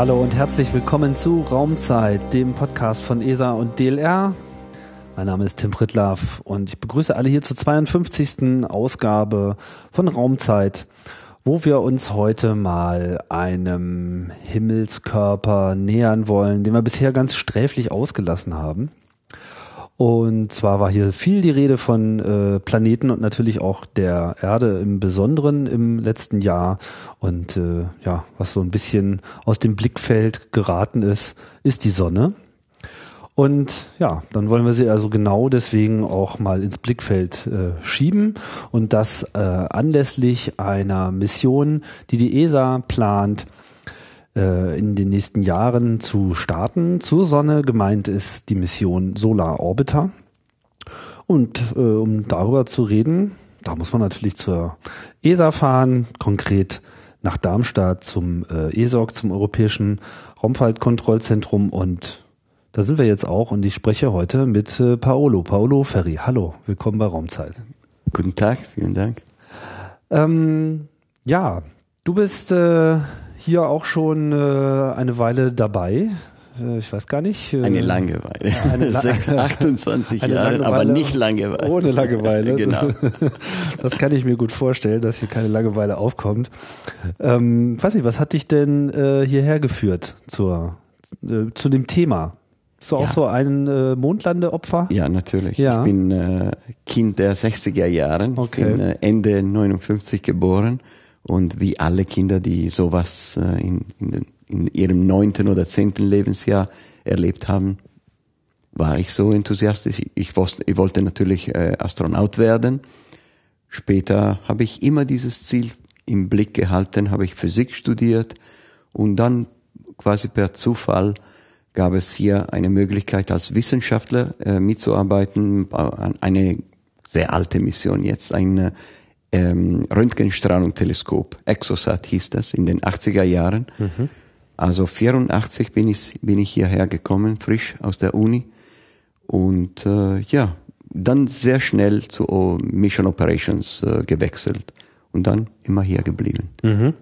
Hallo und herzlich willkommen zu Raumzeit, dem Podcast von ESA und DLR. Mein Name ist Tim Pritlaff und ich begrüße alle hier zur 52. Ausgabe von Raumzeit, wo wir uns heute mal einem Himmelskörper nähern wollen, den wir bisher ganz sträflich ausgelassen haben. Und zwar war hier viel die Rede von äh, Planeten und natürlich auch der Erde im Besonderen im letzten Jahr. Und äh, ja, was so ein bisschen aus dem Blickfeld geraten ist, ist die Sonne. Und ja, dann wollen wir sie also genau deswegen auch mal ins Blickfeld äh, schieben und das äh, anlässlich einer Mission, die die ESA plant, äh, in den nächsten Jahren zu starten. Zur Sonne gemeint ist die Mission Solar Orbiter. Und äh, um darüber zu reden, da muss man natürlich zur ESA fahren, konkret nach Darmstadt zum äh, ESOC, zum Europäischen Raumfahrtkontrollzentrum und da sind wir jetzt auch und ich spreche heute mit äh, Paolo, Paolo Ferri. Hallo, willkommen bei Raumzeit. Guten Tag, vielen Dank. Ähm, ja, du bist äh, hier auch schon äh, eine Weile dabei. Äh, ich weiß gar nicht. Äh, eine Langeweile. Eine La 28 eine Jahre, aber nicht Langeweile. Ohne Langeweile. genau. Das kann ich mir gut vorstellen, dass hier keine Langeweile aufkommt. Ähm, weiß nicht, was hat dich denn äh, hierher geführt zur, zu dem Thema? Bist du ja. auch so ein äh, Mondlandeopfer? Ja, natürlich. Ja. Ich bin Kind der 60er Jahre. Okay. Ich bin Ende 59 geboren und wie alle Kinder, die sowas äh, in, in, den, in ihrem neunten oder zehnten Lebensjahr erlebt haben, war ich so enthusiastisch. Ich, wusste, ich wollte natürlich äh, Astronaut werden. Später habe ich immer dieses Ziel im Blick gehalten, habe ich Physik studiert und dann quasi per Zufall gab es hier eine Möglichkeit als Wissenschaftler äh, mitzuarbeiten, eine sehr alte Mission jetzt, eine ähm, Röntgenstrahlung-Teleskop. Exosat hieß das in den 80er Jahren. Mhm. Also 84 bin ich, bin ich hierher gekommen, frisch aus der Uni. Und äh, ja, dann sehr schnell zu Mission Operations äh, gewechselt und dann immer hier geblieben. Mhm.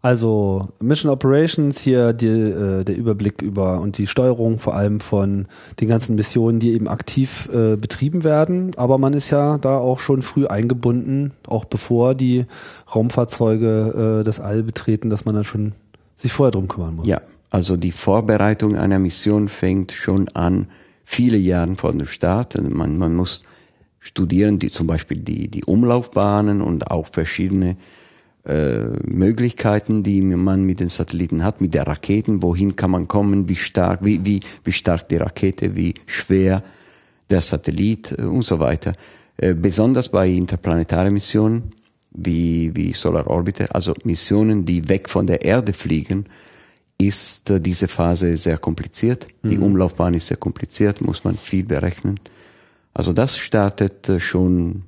Also Mission Operations hier die, äh, der Überblick über und die Steuerung vor allem von den ganzen Missionen, die eben aktiv äh, betrieben werden. Aber man ist ja da auch schon früh eingebunden, auch bevor die Raumfahrzeuge äh, das All betreten, dass man dann schon sich vorher drum kümmern muss. Ja, also die Vorbereitung einer Mission fängt schon an viele Jahre vor dem Start. Also man, man muss studieren, die, zum Beispiel die, die Umlaufbahnen und auch verschiedene äh, Möglichkeiten, die man mit den Satelliten hat, mit der Raketen, wohin kann man kommen, wie stark, wie, wie, wie stark die Rakete, wie schwer der Satellit äh, und so weiter. Äh, besonders bei interplanetaren Missionen wie, wie Solar Orbiter, also Missionen, die weg von der Erde fliegen, ist diese Phase sehr kompliziert. Mhm. Die Umlaufbahn ist sehr kompliziert, muss man viel berechnen. Also das startet schon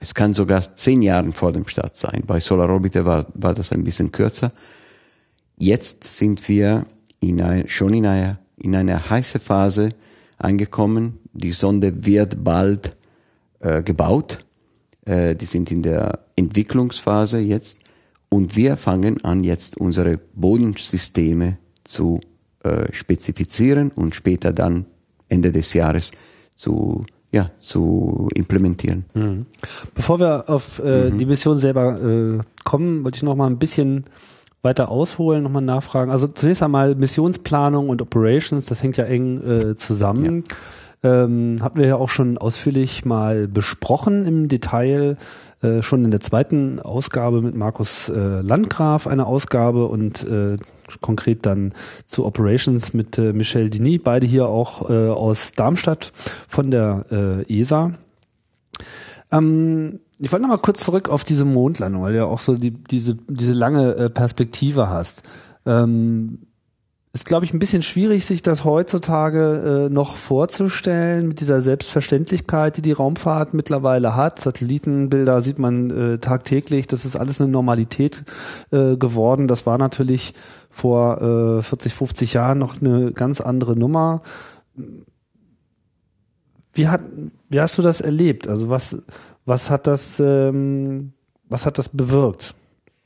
es kann sogar zehn Jahre vor dem Start sein. Bei Solar Orbiter war, war das ein bisschen kürzer. Jetzt sind wir in ein, schon in einer, in einer heißen Phase angekommen. Die Sonde wird bald äh, gebaut. Äh, die sind in der Entwicklungsphase jetzt. Und wir fangen an, jetzt unsere Bodensysteme zu äh, spezifizieren und später dann Ende des Jahres zu ja, zu implementieren. Mhm. Bevor wir auf äh, mhm. die Mission selber äh, kommen, wollte ich noch mal ein bisschen weiter ausholen, nochmal nachfragen. Also zunächst einmal Missionsplanung und Operations, das hängt ja eng äh, zusammen. Ja. Ähm, hatten wir ja auch schon ausführlich mal besprochen im Detail, äh, schon in der zweiten Ausgabe mit Markus äh, Landgraf eine Ausgabe und äh, konkret dann zu Operations mit äh, Michel Dini, beide hier auch äh, aus Darmstadt von der äh, ESA. Ähm, ich wollte noch mal kurz zurück auf diese Mondlandung, weil du ja auch so die, diese, diese lange äh, Perspektive hast. Ähm, ist, glaube ich, ein bisschen schwierig, sich das heutzutage äh, noch vorzustellen mit dieser Selbstverständlichkeit, die die Raumfahrt mittlerweile hat. Satellitenbilder sieht man äh, tagtäglich. Das ist alles eine Normalität äh, geworden. Das war natürlich vor äh, 40, 50 Jahren noch eine ganz andere Nummer. Wie, hat, wie hast du das erlebt? Also was, was hat das, ähm, was hat das bewirkt?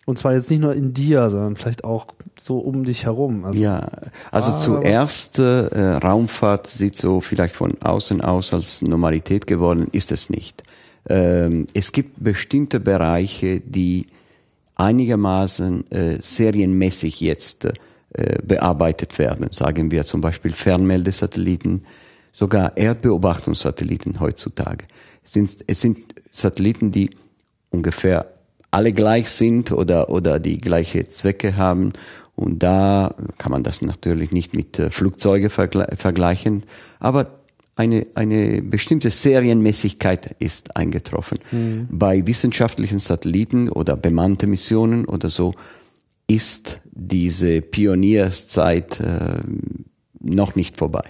Und zwar jetzt nicht nur in dir, sondern vielleicht auch so um dich herum. Also ja, also zuerst äh, Raumfahrt sieht so vielleicht von außen aus als Normalität geworden, ist es nicht. Ähm, es gibt bestimmte Bereiche, die einigermaßen äh, serienmäßig jetzt äh, bearbeitet werden. Sagen wir zum Beispiel Fernmeldesatelliten, sogar Erdbeobachtungssatelliten heutzutage. Es sind, es sind Satelliten, die ungefähr alle gleich sind oder, oder die gleiche Zwecke haben. Und da kann man das natürlich nicht mit äh, Flugzeuge vergleichen, aber eine, eine bestimmte Serienmäßigkeit ist eingetroffen. Mhm. Bei wissenschaftlichen Satelliten oder bemannte Missionen oder so ist diese Pionierszeit äh, noch nicht vorbei.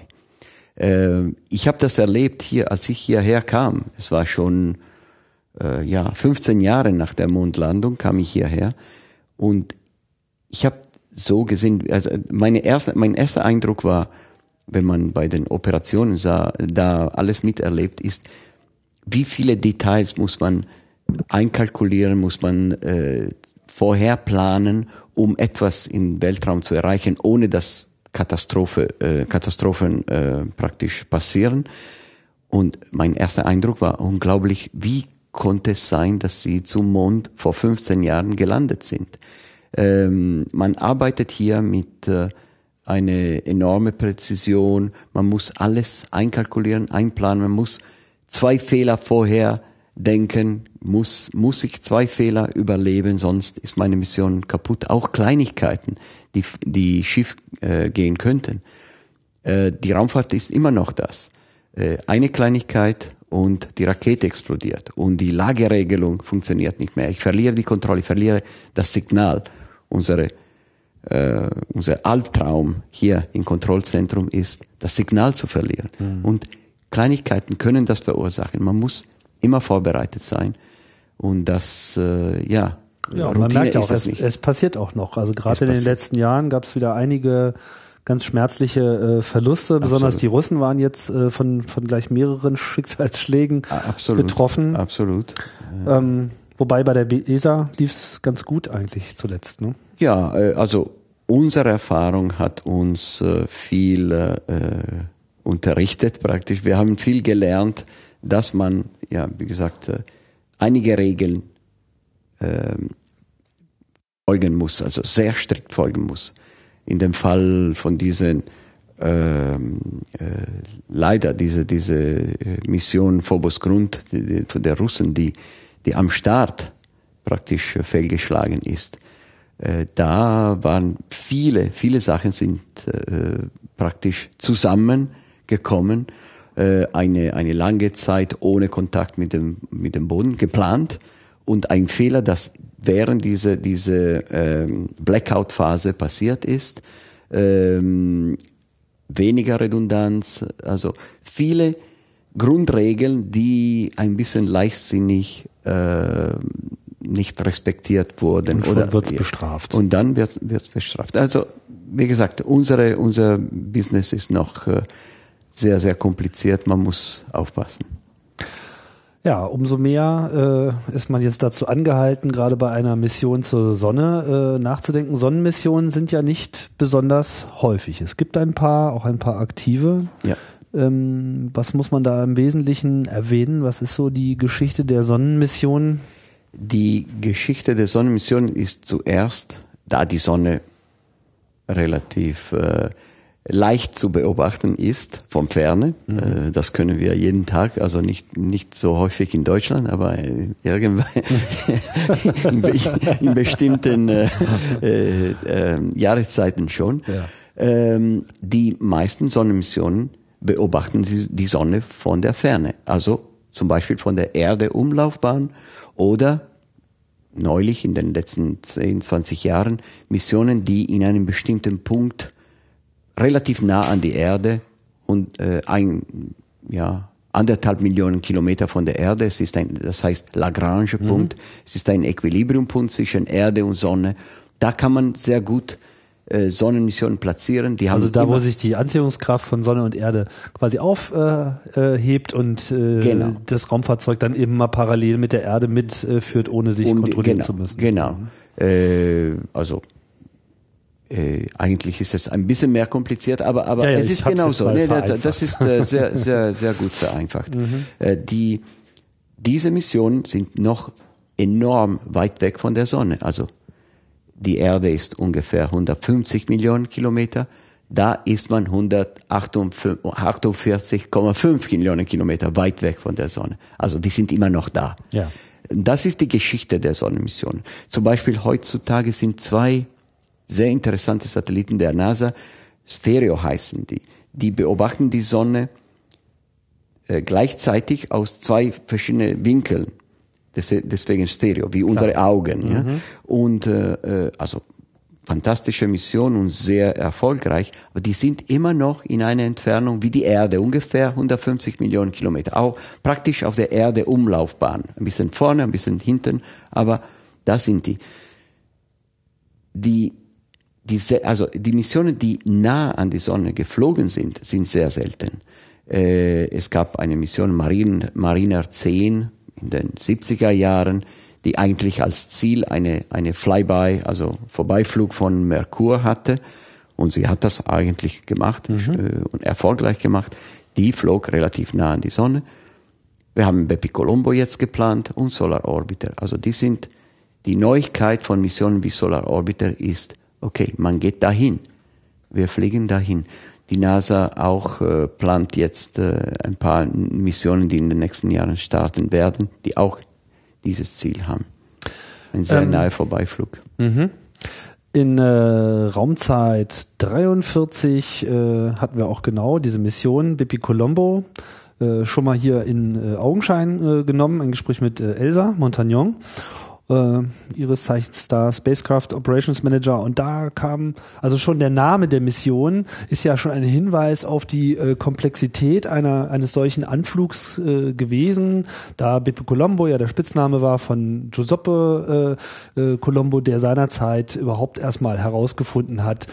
Äh, ich habe das erlebt hier, als ich hierher kam. Es war schon äh, ja, 15 Jahre nach der Mondlandung kam ich hierher und ich habe so gesehen, also meine erste, mein erster Eindruck war, wenn man bei den Operationen sah, da alles miterlebt ist, wie viele Details muss man einkalkulieren, muss man äh, vorher planen, um etwas im Weltraum zu erreichen, ohne dass Katastrophe, äh, Katastrophen äh, praktisch passieren. Und mein erster Eindruck war unglaublich, wie konnte es sein, dass sie zum Mond vor 15 Jahren gelandet sind. Ähm, man arbeitet hier mit äh, einer enorme Präzision. Man muss alles einkalkulieren, einplanen. Man muss zwei Fehler vorher denken. Muss, muss ich zwei Fehler überleben, sonst ist meine Mission kaputt. Auch Kleinigkeiten, die, die schief äh, gehen könnten. Äh, die Raumfahrt ist immer noch das. Äh, eine Kleinigkeit und die Rakete explodiert und die Lageregelung funktioniert nicht mehr. Ich verliere die Kontrolle, ich verliere das Signal. Unsere, äh, unser Albtraum hier im Kontrollzentrum ist, das Signal zu verlieren. Mhm. Und Kleinigkeiten können das verursachen. Man muss immer vorbereitet sein. Und das, äh, ja, ja, Routine man merkt ja auch, es, es, passiert auch noch. Also gerade in den letzten Jahren gab es wieder einige ganz schmerzliche äh, Verluste. Absolut. Besonders die Russen waren jetzt äh, von, von gleich mehreren Schicksalsschlägen Absolut. betroffen. Absolut. Ähm, wobei bei der ESA lief es ganz gut eigentlich zuletzt. Ne? Ja, äh, also unsere Erfahrung hat uns äh, viel äh, unterrichtet praktisch. Wir haben viel gelernt, dass man, ja, wie gesagt, äh, einige Regeln äh, folgen muss, also sehr strikt folgen muss in dem Fall von diesen ähm, äh, leider diese, diese äh, Mission Phobos Grund die, die, von der Russen, die, die am Start praktisch fehlgeschlagen ist. Äh, da waren viele, viele Sachen sind äh, praktisch zusammengekommen. Äh, eine, eine lange Zeit ohne Kontakt mit dem, mit dem Boden geplant und ein Fehler, das während diese, diese ähm, Blackout-Phase passiert ist. Ähm, weniger Redundanz, also viele Grundregeln, die ein bisschen leichtsinnig äh, nicht respektiert wurden. Und oder wird es bestraft. Und dann wird es bestraft. Also wie gesagt, unsere, unser Business ist noch äh, sehr, sehr kompliziert. Man muss aufpassen. Ja, umso mehr äh, ist man jetzt dazu angehalten, gerade bei einer Mission zur Sonne äh, nachzudenken. Sonnenmissionen sind ja nicht besonders häufig. Es gibt ein paar, auch ein paar aktive. Ja. Ähm, was muss man da im Wesentlichen erwähnen? Was ist so die Geschichte der Sonnenmission? Die Geschichte der Sonnenmission ist zuerst, da die Sonne relativ äh, leicht zu beobachten ist vom Ferne. Mhm. Äh, das können wir jeden Tag, also nicht, nicht so häufig in Deutschland, aber irgendwann in, in, bestimmten äh, äh, äh, Jahreszeiten schon. Ja. Ähm, die meisten Sonnenmissionen beobachten sie die Sonne von der Ferne, also zum Beispiel von der Erde-Umlaufbahn oder neulich in den letzten 10, 20 Jahren Missionen, die in einem bestimmten Punkt relativ nah an die Erde und äh, ein, ja, anderthalb Millionen Kilometer von der Erde. Es ist ein, das heißt Lagrange-Punkt. Mhm. Es ist ein Equilibriumpunkt zwischen Erde und Sonne. Da kann man sehr gut äh, Sonnenmissionen platzieren. Die also da, wo sich die Anziehungskraft von Sonne und Erde quasi aufhebt äh, äh, und äh, genau. das Raumfahrzeug dann eben mal parallel mit der Erde mitführt, ohne sich und, kontrollieren genau, zu müssen. Genau. Äh, also äh, eigentlich ist es ein bisschen mehr kompliziert, aber, aber Ja, ja, es ist genauso. Nee, das, ist äh, sehr, sehr, sehr gut vereinfacht. Mhm. Äh, die, diese Missionen sind noch enorm weit weg von der Sonne. Also die Erde ist ungefähr 150 Millionen Kilometer. Da ist man 148,5 Millionen Kilometer weit weg von der Sonne. Also die sind immer noch da. Ja. Das ist die Geschichte der Sonnenmissionen. Zum Beispiel heutzutage sind zwei sehr interessante Satelliten der NASA, Stereo heißen die. Die beobachten die Sonne äh, gleichzeitig aus zwei verschiedenen Winkeln. Des, deswegen Stereo, wie unsere Augen. Ja? Und äh, äh, also fantastische Mission und sehr erfolgreich, aber die sind immer noch in einer Entfernung wie die Erde, ungefähr 150 Millionen Kilometer, auch praktisch auf der Erde Umlaufbahn. Ein bisschen vorne, ein bisschen hinten, aber da sind die. Die, die also die Missionen, die nah an die Sonne geflogen sind, sind sehr selten. Äh, es gab eine Mission Marine, Mariner 10 in den 70er Jahren, die eigentlich als Ziel eine, eine Flyby, also Vorbeiflug von Merkur hatte. Und sie hat das eigentlich gemacht äh, und erfolgreich gemacht. Die flog relativ nah an die Sonne. Wir haben Bepi Colombo jetzt geplant und Solar Orbiter. Also die sind, die Neuigkeit von Missionen wie Solar Orbiter ist, okay, man geht dahin. Wir fliegen dahin. Die NASA auch äh, plant jetzt äh, ein paar Missionen, die in den nächsten Jahren starten werden, die auch dieses Ziel haben. Ein sehr Ähm, naher Vorbeiflug. In äh, Raumzeit 43 äh, hatten wir auch genau diese Mission Bipi Colombo äh, schon mal hier in äh, Augenschein äh, genommen, ein Gespräch mit äh, Elsa Montagnon, äh, ihres Zeichens da Spacecraft Operations Manager. Und da kam, also schon der Name der Mission ist ja schon ein Hinweis auf die äh, Komplexität einer, eines solchen Anflugs äh, gewesen, da Beppe Colombo ja der Spitzname war von Giuseppe äh, äh, Colombo, der seinerzeit überhaupt erstmal herausgefunden hat,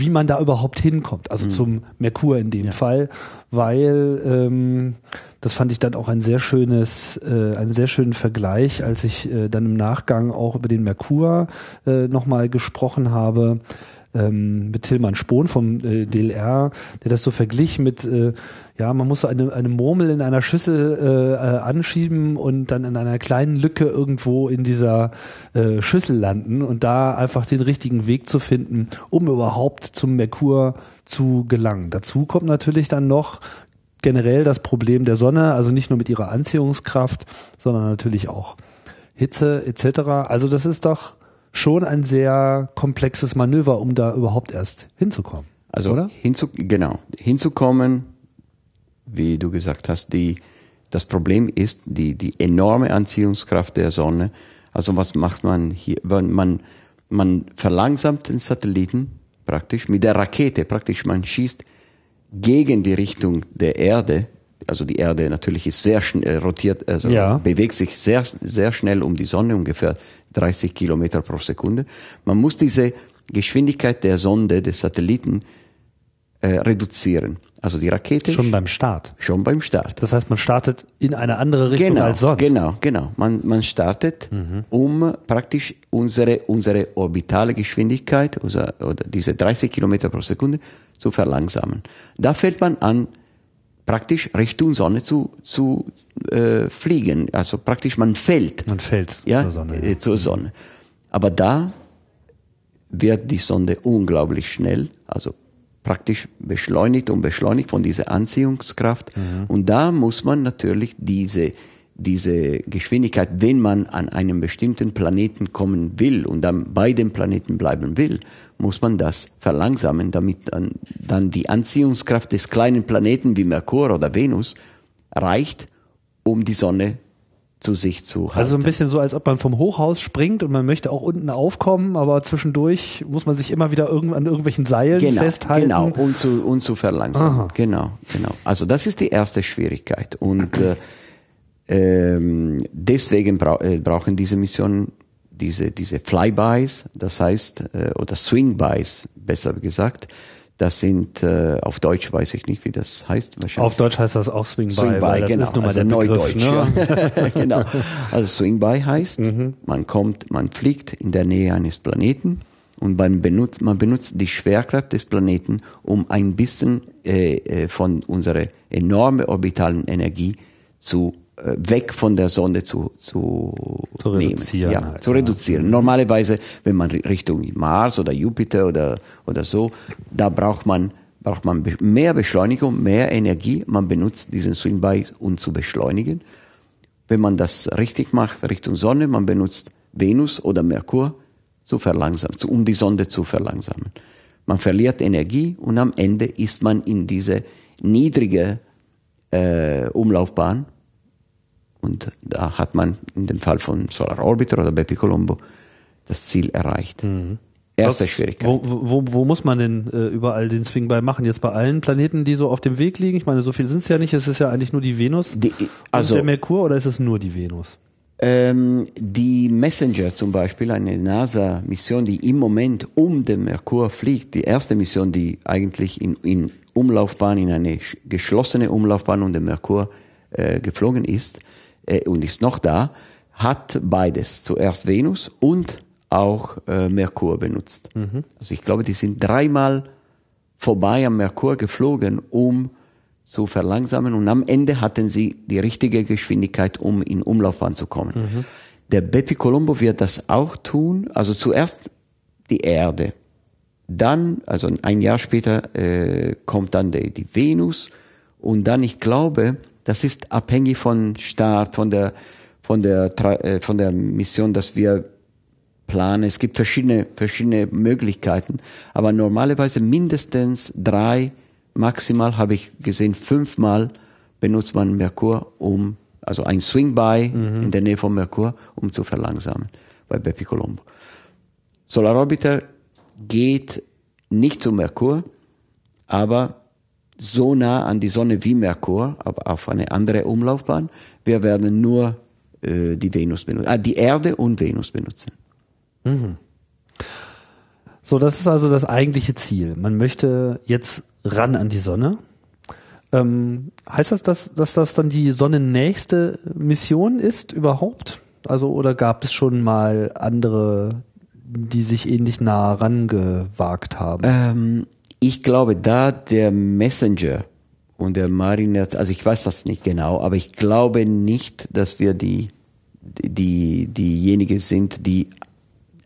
wie man da überhaupt hinkommt, also zum Merkur in dem Fall, weil ähm, das fand ich dann auch ein sehr schönes, äh, einen sehr schönen Vergleich, als ich äh, dann im Nachgang auch über den Merkur äh, nochmal gesprochen habe ähm, mit Tillmann Spohn vom äh, DLR, der das so verglich mit, äh, ja, man muss so eine, eine Murmel in einer Schüssel äh, äh, anschieben und dann in einer kleinen Lücke irgendwo in dieser äh, Schüssel landen und da einfach den richtigen Weg zu finden, um überhaupt zum Merkur zu gelangen. Dazu kommt natürlich dann noch generell das Problem der Sonne, also nicht nur mit ihrer Anziehungskraft, sondern natürlich auch Hitze etc. Also das ist doch schon ein sehr komplexes Manöver, um da überhaupt erst hinzukommen. Also oder? Hinzu, genau, hinzukommen, wie du gesagt hast, die, das Problem ist die, die enorme Anziehungskraft der Sonne. Also was macht man hier? Wenn Man, man verlangsamt den Satelliten praktisch mit der Rakete, praktisch man schießt gegen die Richtung der Erde. Also die Erde natürlich ist sehr schnell rotiert, also Ja. bewegt sich sehr, sehr schnell um die Sonne, ungefähr 30 Kilometer pro Sekunde. Man muss diese Geschwindigkeit der Sonde, des Satelliten, äh, reduzieren. Also die Rakete Schon beim Start. schon beim Start. Das heißt, man startet in eine andere Richtung Genau, als sonst. genau, genau. Man, man startet, um praktisch unsere, unsere orbitale Geschwindigkeit, unser, oder diese 30 Kilometer pro Sekunde, zu verlangsamen. Da fällt man an, praktisch Richtung Sonne zu, zu äh, fliegen. Also praktisch man fällt Man fällt ja, zur Sonne. äh, zur Sonne. Aber da wird die Sonde unglaublich schnell, also praktisch beschleunigt und beschleunigt von dieser Anziehungskraft. Und da muss man natürlich diese, diese Geschwindigkeit, wenn man an einem bestimmten Planeten kommen will und dann bei dem Planeten bleiben will, muss man das verlangsamen, damit dann, dann die Anziehungskraft des kleinen Planeten wie Merkur oder Venus reicht, um die Sonne zu sich zu halten. Also so ein bisschen so, als ob man vom Hochhaus springt und man möchte auch unten aufkommen, aber zwischendurch muss man sich immer wieder irgend an irgendwelchen Seilen genau, festhalten. Genau, und zu, und zu verlangsamen. Aha. Genau, genau. Also das ist die erste Schwierigkeit. Und äh, ähm, deswegen brau äh, brauchen diese Missionen diese, diese Flybys, das heißt, äh, oder Swingbys, besser gesagt, Das sind, äh, auf Deutsch weiß ich nicht, wie das heißt. Wahrscheinlich. Auf Deutsch heißt das auch Swing by, Swing by weil das genau. ist nun mal also der Begriff, Neudeutsch. ne? Ja. genau. Also Swing by heißt, Mhm. man kommt, man fliegt in der Nähe eines Planeten und man benutzt, man benutzt die Schwerkraft des Planeten, um ein bisschen äh, äh, von unserer enormen orbitalen Energie zu weg von der Sonde zu, zu, Zu nehmen. reduzieren Ja, halt, zu ja. reduzieren. Normalerweise, wenn man ri- Richtung Mars oder Jupiter oder, oder so, da braucht man, braucht man mehr Beschleunigung, mehr Energie. Man benutzt diesen Swing by, um zu beschleunigen. Wenn man das richtig macht, Richtung Sonne, man benutzt Venus oder Merkur zu verlangsamen, zu- um die Sonde zu verlangsamen. Man verliert Energie und am Ende ist man in diese niedrige äh, Umlaufbahn und da hat man in dem Fall von Solar Orbiter oder Bepi Colombo das Ziel erreicht. Erste Was- Schwierigkeit. Wo, wo, wo muss man denn äh, überall den Swing by machen? Jetzt bei allen Planeten, die so auf dem Weg liegen? Ich meine, so viel sind es ja nicht. Es ist ja eigentlich nur die Venus Die, also und der Merkur oder ist es nur die Venus? ähm, die Messenger zum Beispiel, eine NASA-Mission, die im Moment um den Merkur fliegt, die erste Mission, die eigentlich in, in Umlaufbahn, in eine sch- geschlossene Umlaufbahn um den Merkur äh, geflogen ist äh, und ist noch da, hat beides, zuerst Venus und auch äh, Merkur benutzt. Also ich glaube, die sind dreimal vorbei am Merkur geflogen, um zu verlangsamen. Und am Ende hatten sie die richtige Geschwindigkeit, um in Umlaufbahn zu kommen. Der Bepi Colombo wird das auch tun, also zuerst die Erde, dann, also ein Jahr später äh, kommt dann die, die Venus. Und dann, ich glaube, das ist abhängig von Start, von der, von der, äh, von der Mission, dass wir planen. Es gibt verschiedene, verschiedene Möglichkeiten, aber normalerweise mindestens drei, maximal habe ich gesehen, fünfmal benutzt man Merkur, um, also ein Swing by in der Nähe von Merkur, um zu verlangsamen bei Bepi Colombo. Solar Orbiter geht nicht zu Merkur, aber so nah an die Sonne wie Merkur, aber auf eine andere Umlaufbahn. Wir werden nur äh, die Venus benutzen, ah, die Erde und Venus benutzen. So, das ist also das eigentliche Ziel. Man möchte jetzt ran an die Sonne. Ähm, heißt das, dass, dass das dann die sonnennächste Mission ist überhaupt? Also, oder gab es schon mal andere, die sich ähnlich nah rangewagt haben? Ähm, ich glaube, da der Messenger und der Mariner, also ich weiß das nicht genau, aber ich glaube nicht, dass wir die, die, diejenigen sind, die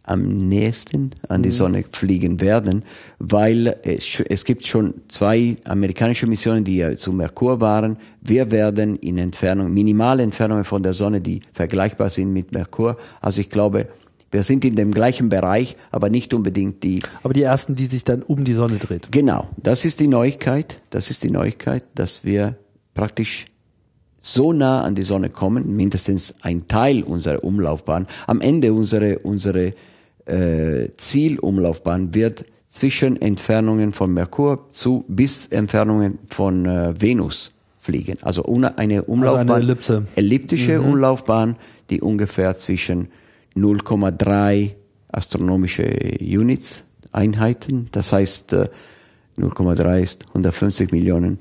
am nächsten an die Sonne fliegen werden, weil es, es gibt schon zwei amerikanische Missionen, die ja zu Merkur waren. Wir werden in Entfernung, minimale Entfernungen von der Sonne, die vergleichbar sind mit Merkur. Also ich glaube, wir sind in dem gleichen Bereich, aber nicht unbedingt die Aber die ersten, die sich dann um die Sonne dreht. Genau, das ist die Neuigkeit. Das ist die Neuigkeit, dass wir praktisch so nah an die Sonne kommen, mindestens ein Teil unserer Umlaufbahn. Am Ende unsere, unsere äh, Zielumlaufbahn wird zwischen Entfernungen von Merkur zu bis Entfernungen von äh, Venus fliegen. Also una- eine Umlaufbahn, Ellipse. elliptische Umlaufbahn, die ungefähr zwischen 0,3 astronomische Units, Einheiten, das heißt äh, 0,3 ist 150 Millionen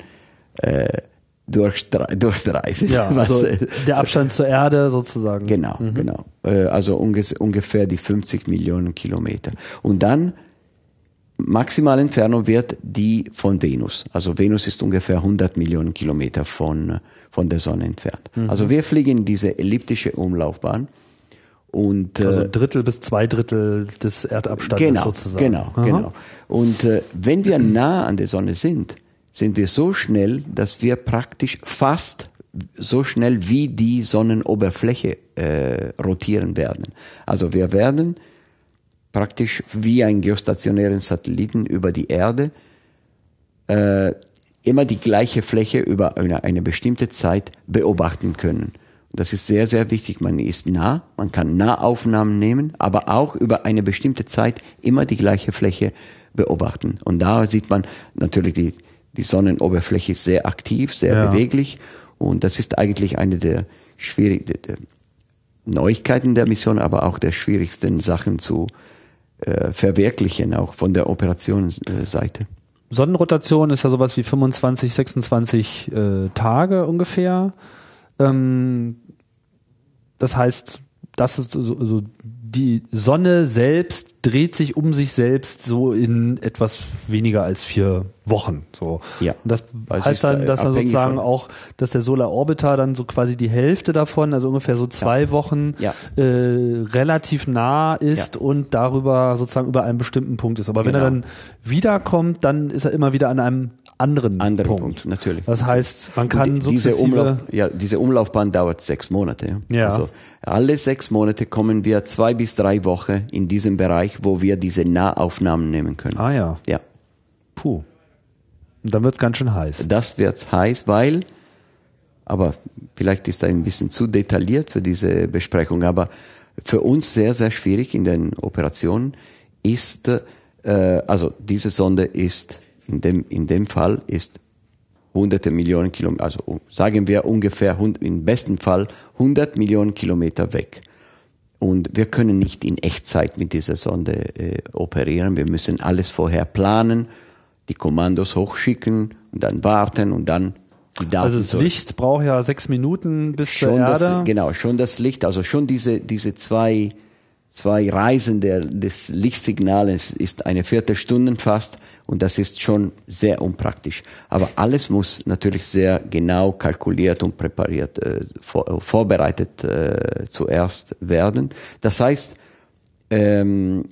äh, durch, durch 30. Ja, also äh, der Abstand zur Erde sozusagen. Genau, genau. Äh, Also ungefähr die 50 Millionen Kilometer. Und dann maximale Entfernung wird die von Venus. Also Venus ist ungefähr 100 Millionen Kilometer von, von der Sonne entfernt. Also wir fliegen in diese elliptische Umlaufbahn und äh, Also ein Drittel bis zwei Drittel des Erdabstandes genau, sozusagen. Genau, Aha. genau. Und äh, wenn wir nah an der Sonne sind, sind wir so schnell, dass wir praktisch fast so schnell wie die Sonnenoberfläche äh, rotieren werden. Also wir werden praktisch wie ein geostationären Satelliten über die Erde äh, immer die gleiche Fläche über eine, eine bestimmte Zeit beobachten können. Das ist sehr, sehr wichtig. Man ist nah, man kann Nahaufnahmen nehmen, aber auch über eine bestimmte Zeit immer die gleiche Fläche beobachten. Und da sieht man natürlich, die, die Sonnenoberfläche ist sehr aktiv, sehr Ja. beweglich. Und das ist eigentlich eine der der Neuigkeiten der Mission, aber auch der schwierigsten Sachen zu äh, verwirklichen, auch von der Operationsseite. Sonnenrotation ist ja sowas wie 25, 26 äh, Tage ungefähr. Ähm, das heißt, das ist so, so die Sonne selbst dreht sich um sich selbst so in etwas weniger als vier Wochen. So. Ja. Und das heißt dann, dass dann sozusagen auch, dass der Solar Orbiter dann so quasi die Hälfte davon, also ungefähr so zwei Ja. Wochen, Ja. äh, relativ nah ist Ja. und darüber sozusagen über einen bestimmten Punkt ist. Aber wenn er Genau. dann wiederkommt, dann ist er immer wieder an einem anderen, Anderer Punkt. Punkt, natürlich. Das heißt, man kann Und die- diese, Umlauf, ja, diese Umlaufbahn dauert sechs Monate. Ja. Also alle sechs Monate kommen wir zwei bis drei Wochen in diesem Bereich, wo wir diese Nahaufnahmen nehmen können. Ah ja, Ja, puh. Und dann wird's ganz schön heiß. das wird heiß, weil, aber vielleicht ist das ein bisschen zu detailliert für diese Besprechung, aber für uns sehr, sehr schwierig in den Operationen ist, äh, also diese Sonde ist in dem, in dem Fall ist hunderte Millionen Kilometer, also sagen wir ungefähr, im besten Fall 100 Millionen Kilometer weg. Und wir können nicht in Echtzeit mit dieser Sonde äh, operieren. Wir müssen alles vorher planen, die Kommandos hochschicken und dann warten und dann die Daten Also das zurück. Licht braucht ja sechs Minuten bis zur schon Erde. das, genau, schon das Licht, also schon diese, diese zwei, zwei Reisen der, des Lichtsignales ist eine Viertelstunde fast und das ist schon sehr unpraktisch. Aber alles muss natürlich sehr genau kalkuliert und präpariert, äh, vor, vorbereitet äh, zuerst werden. Das heißt, ähm,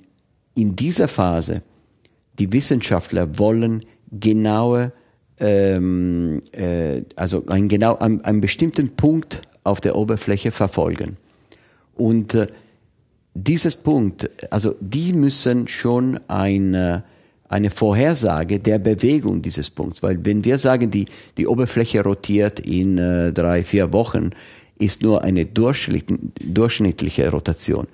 in dieser Phase, die Wissenschaftler wollen genaue, ähm, äh, also einen, genau, einen, einen bestimmten Punkt auf der Oberfläche verfolgen. Und äh, dieses Punkt, also die müssen schon eine, eine Vorhersage der Bewegung dieses Punkts, weil wenn wir sagen, die, die Oberfläche rotiert in äh, drei, vier Wochen, ist nur eine durchschnitt, durchschnittliche Rotation.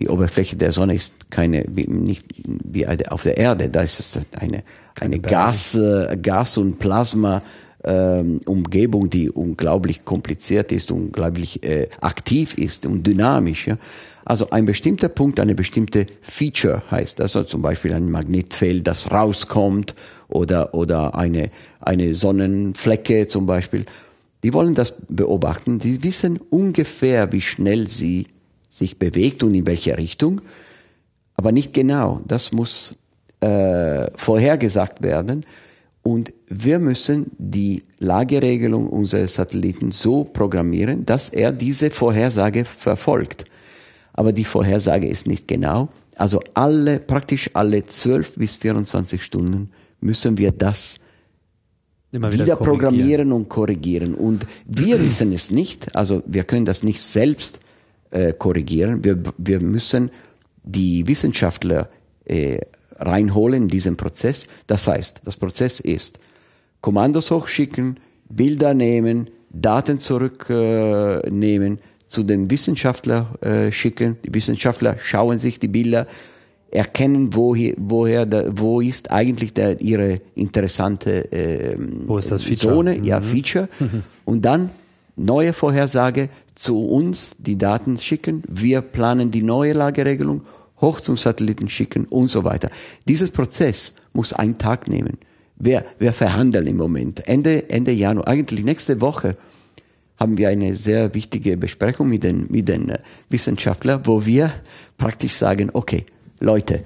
Die Oberfläche der Sonne ist keine, wie, nicht wie auf der Erde, da ist es eine, eine Gas, äh, Gas- und Plasma, ähm, Umgebung, die unglaublich kompliziert ist, unglaublich äh, aktiv ist und dynamisch. Ja? Also ein bestimmter Punkt, eine bestimmte Feature heißt das, also zum Beispiel ein Magnetfeld, das rauskommt oder, oder eine, eine Sonnenflecke zum Beispiel. Die wollen das beobachten, die wissen ungefähr, wie schnell sie sich bewegt und in welche Richtung, aber nicht genau. Das muss äh, vorhergesagt werden. Und wir müssen die Lageregelung unseres Satelliten so programmieren, dass er diese Vorhersage verfolgt. Aber die Vorhersage ist nicht genau. Also alle, praktisch alle 12 bis 24 Stunden müssen wir das wieder, korrigieren. programmieren und korrigieren. Und wir wissen es nicht, also wir können das nicht selbst äh, korrigieren. Wir, wir müssen die Wissenschaftler äh, reinholen in diesen Prozess. Das heißt, das Prozess ist Kommandos hochschicken, Bilder nehmen, Daten zurücknehmen, äh, zu den Wissenschaftler äh, schicken. Die Wissenschaftler schauen sich die Bilder, erkennen, wo, hier, woher, da, wo ist eigentlich der, ihre interessante ähm, Wo ist das Feature? Zone, ja, Feature. Und dann neue Vorhersage zu uns, die Daten schicken. Wir planen die neue Lageregelung, hoch zum Satelliten schicken und so weiter. Dieses Prozess muss einen Tag nehmen. Wir, wir verhandeln im Moment. Ende, Ende Januar, eigentlich nächste Woche, haben wir eine sehr wichtige Besprechung mit den, mit den äh, Wissenschaftlern, wo wir praktisch sagen, okay, Leute,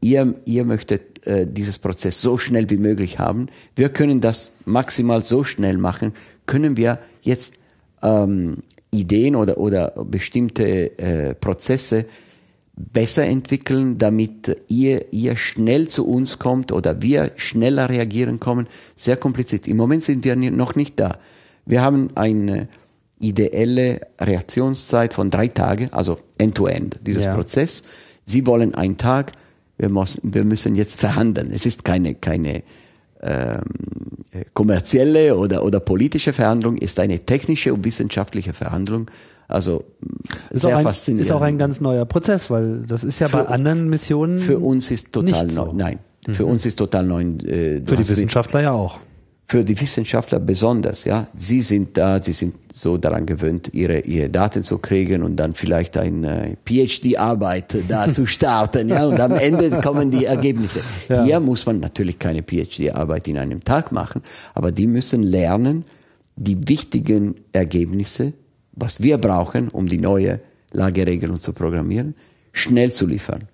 ihr, ihr möchtet äh, dieses Prozess so schnell wie möglich haben. Wir können das maximal so schnell machen. Können wir jetzt ähm, Ideen oder, oder bestimmte äh, Prozesse besser entwickeln, damit ihr, ihr schnell zu uns kommt oder wir schneller reagieren kommen. Sehr kompliziert. Im Moment sind wir noch nicht da. Wir haben eine ideelle Reaktionszeit von drei Tagen, also end-to-end, dieses Ja. Prozess. Sie wollen einen Tag, wir, müssen, wir müssen jetzt verhandeln. Es ist keine, keine ähm, kommerzielle oder, oder politische Verhandlung, ist eine technische und wissenschaftliche Verhandlung. Also Ist sehr auch, ein, faszinierend. ist auch ein ganz neuer Prozess, weil das ist ja Für- bei anderen Missionen Für uns ist total Nicht so. neu. Nein, für uns ist total neu. Äh, für die Wissenschaftler ja auch. Für die Wissenschaftler besonders, ja. Sie sind da, sie sind so daran gewöhnt, ihre, ihre Daten zu kriegen und dann vielleicht eine PhD-Arbeit da zu starten, ja. Und am Ende kommen die Ergebnisse. Ja. Hier muss man natürlich keine PhD-Arbeit in einem Tag machen, aber die müssen lernen, die wichtigen Ergebnisse, was wir brauchen, um die neue Lageregelung zu programmieren, schnell zu liefern.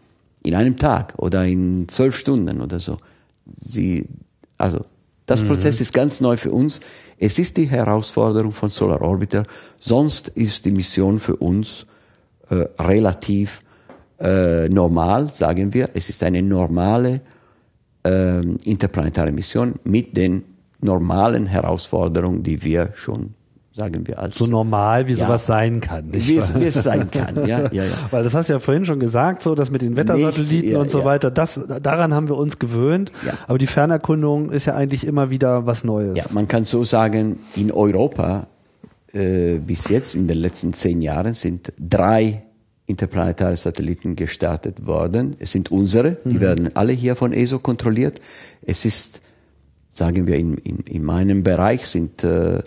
In einem Tag oder in zwölf Stunden oder so. Sie, also, das mhm. Prozess ist ganz neu für uns. Es ist die Herausforderung von Solar Orbiter. Sonst ist die Mission für uns äh, relativ äh, normal, sagen wir. Es ist eine normale äh, interplanetare Mission mit den normalen Herausforderungen, die wir schon sagen wir als so normal wie ja, sowas sein kann, wie es, wie es sein kann, ja, ja, ja. Weil das hast du ja vorhin schon gesagt, so das mit den Wettersatelliten Nicht, ja, und so ja. weiter, das daran haben wir uns gewöhnt, ja. aber die Fernerkundung ist ja eigentlich immer wieder was Neues. Ja, man kann so sagen, in Europa äh, bis jetzt in den letzten zehn Jahren sind drei interplanetare Satelliten gestartet worden. Es sind unsere, die mhm. werden alle hier von ESO kontrolliert. Es ist, sagen wir, in, in, in meinem Bereich sind äh,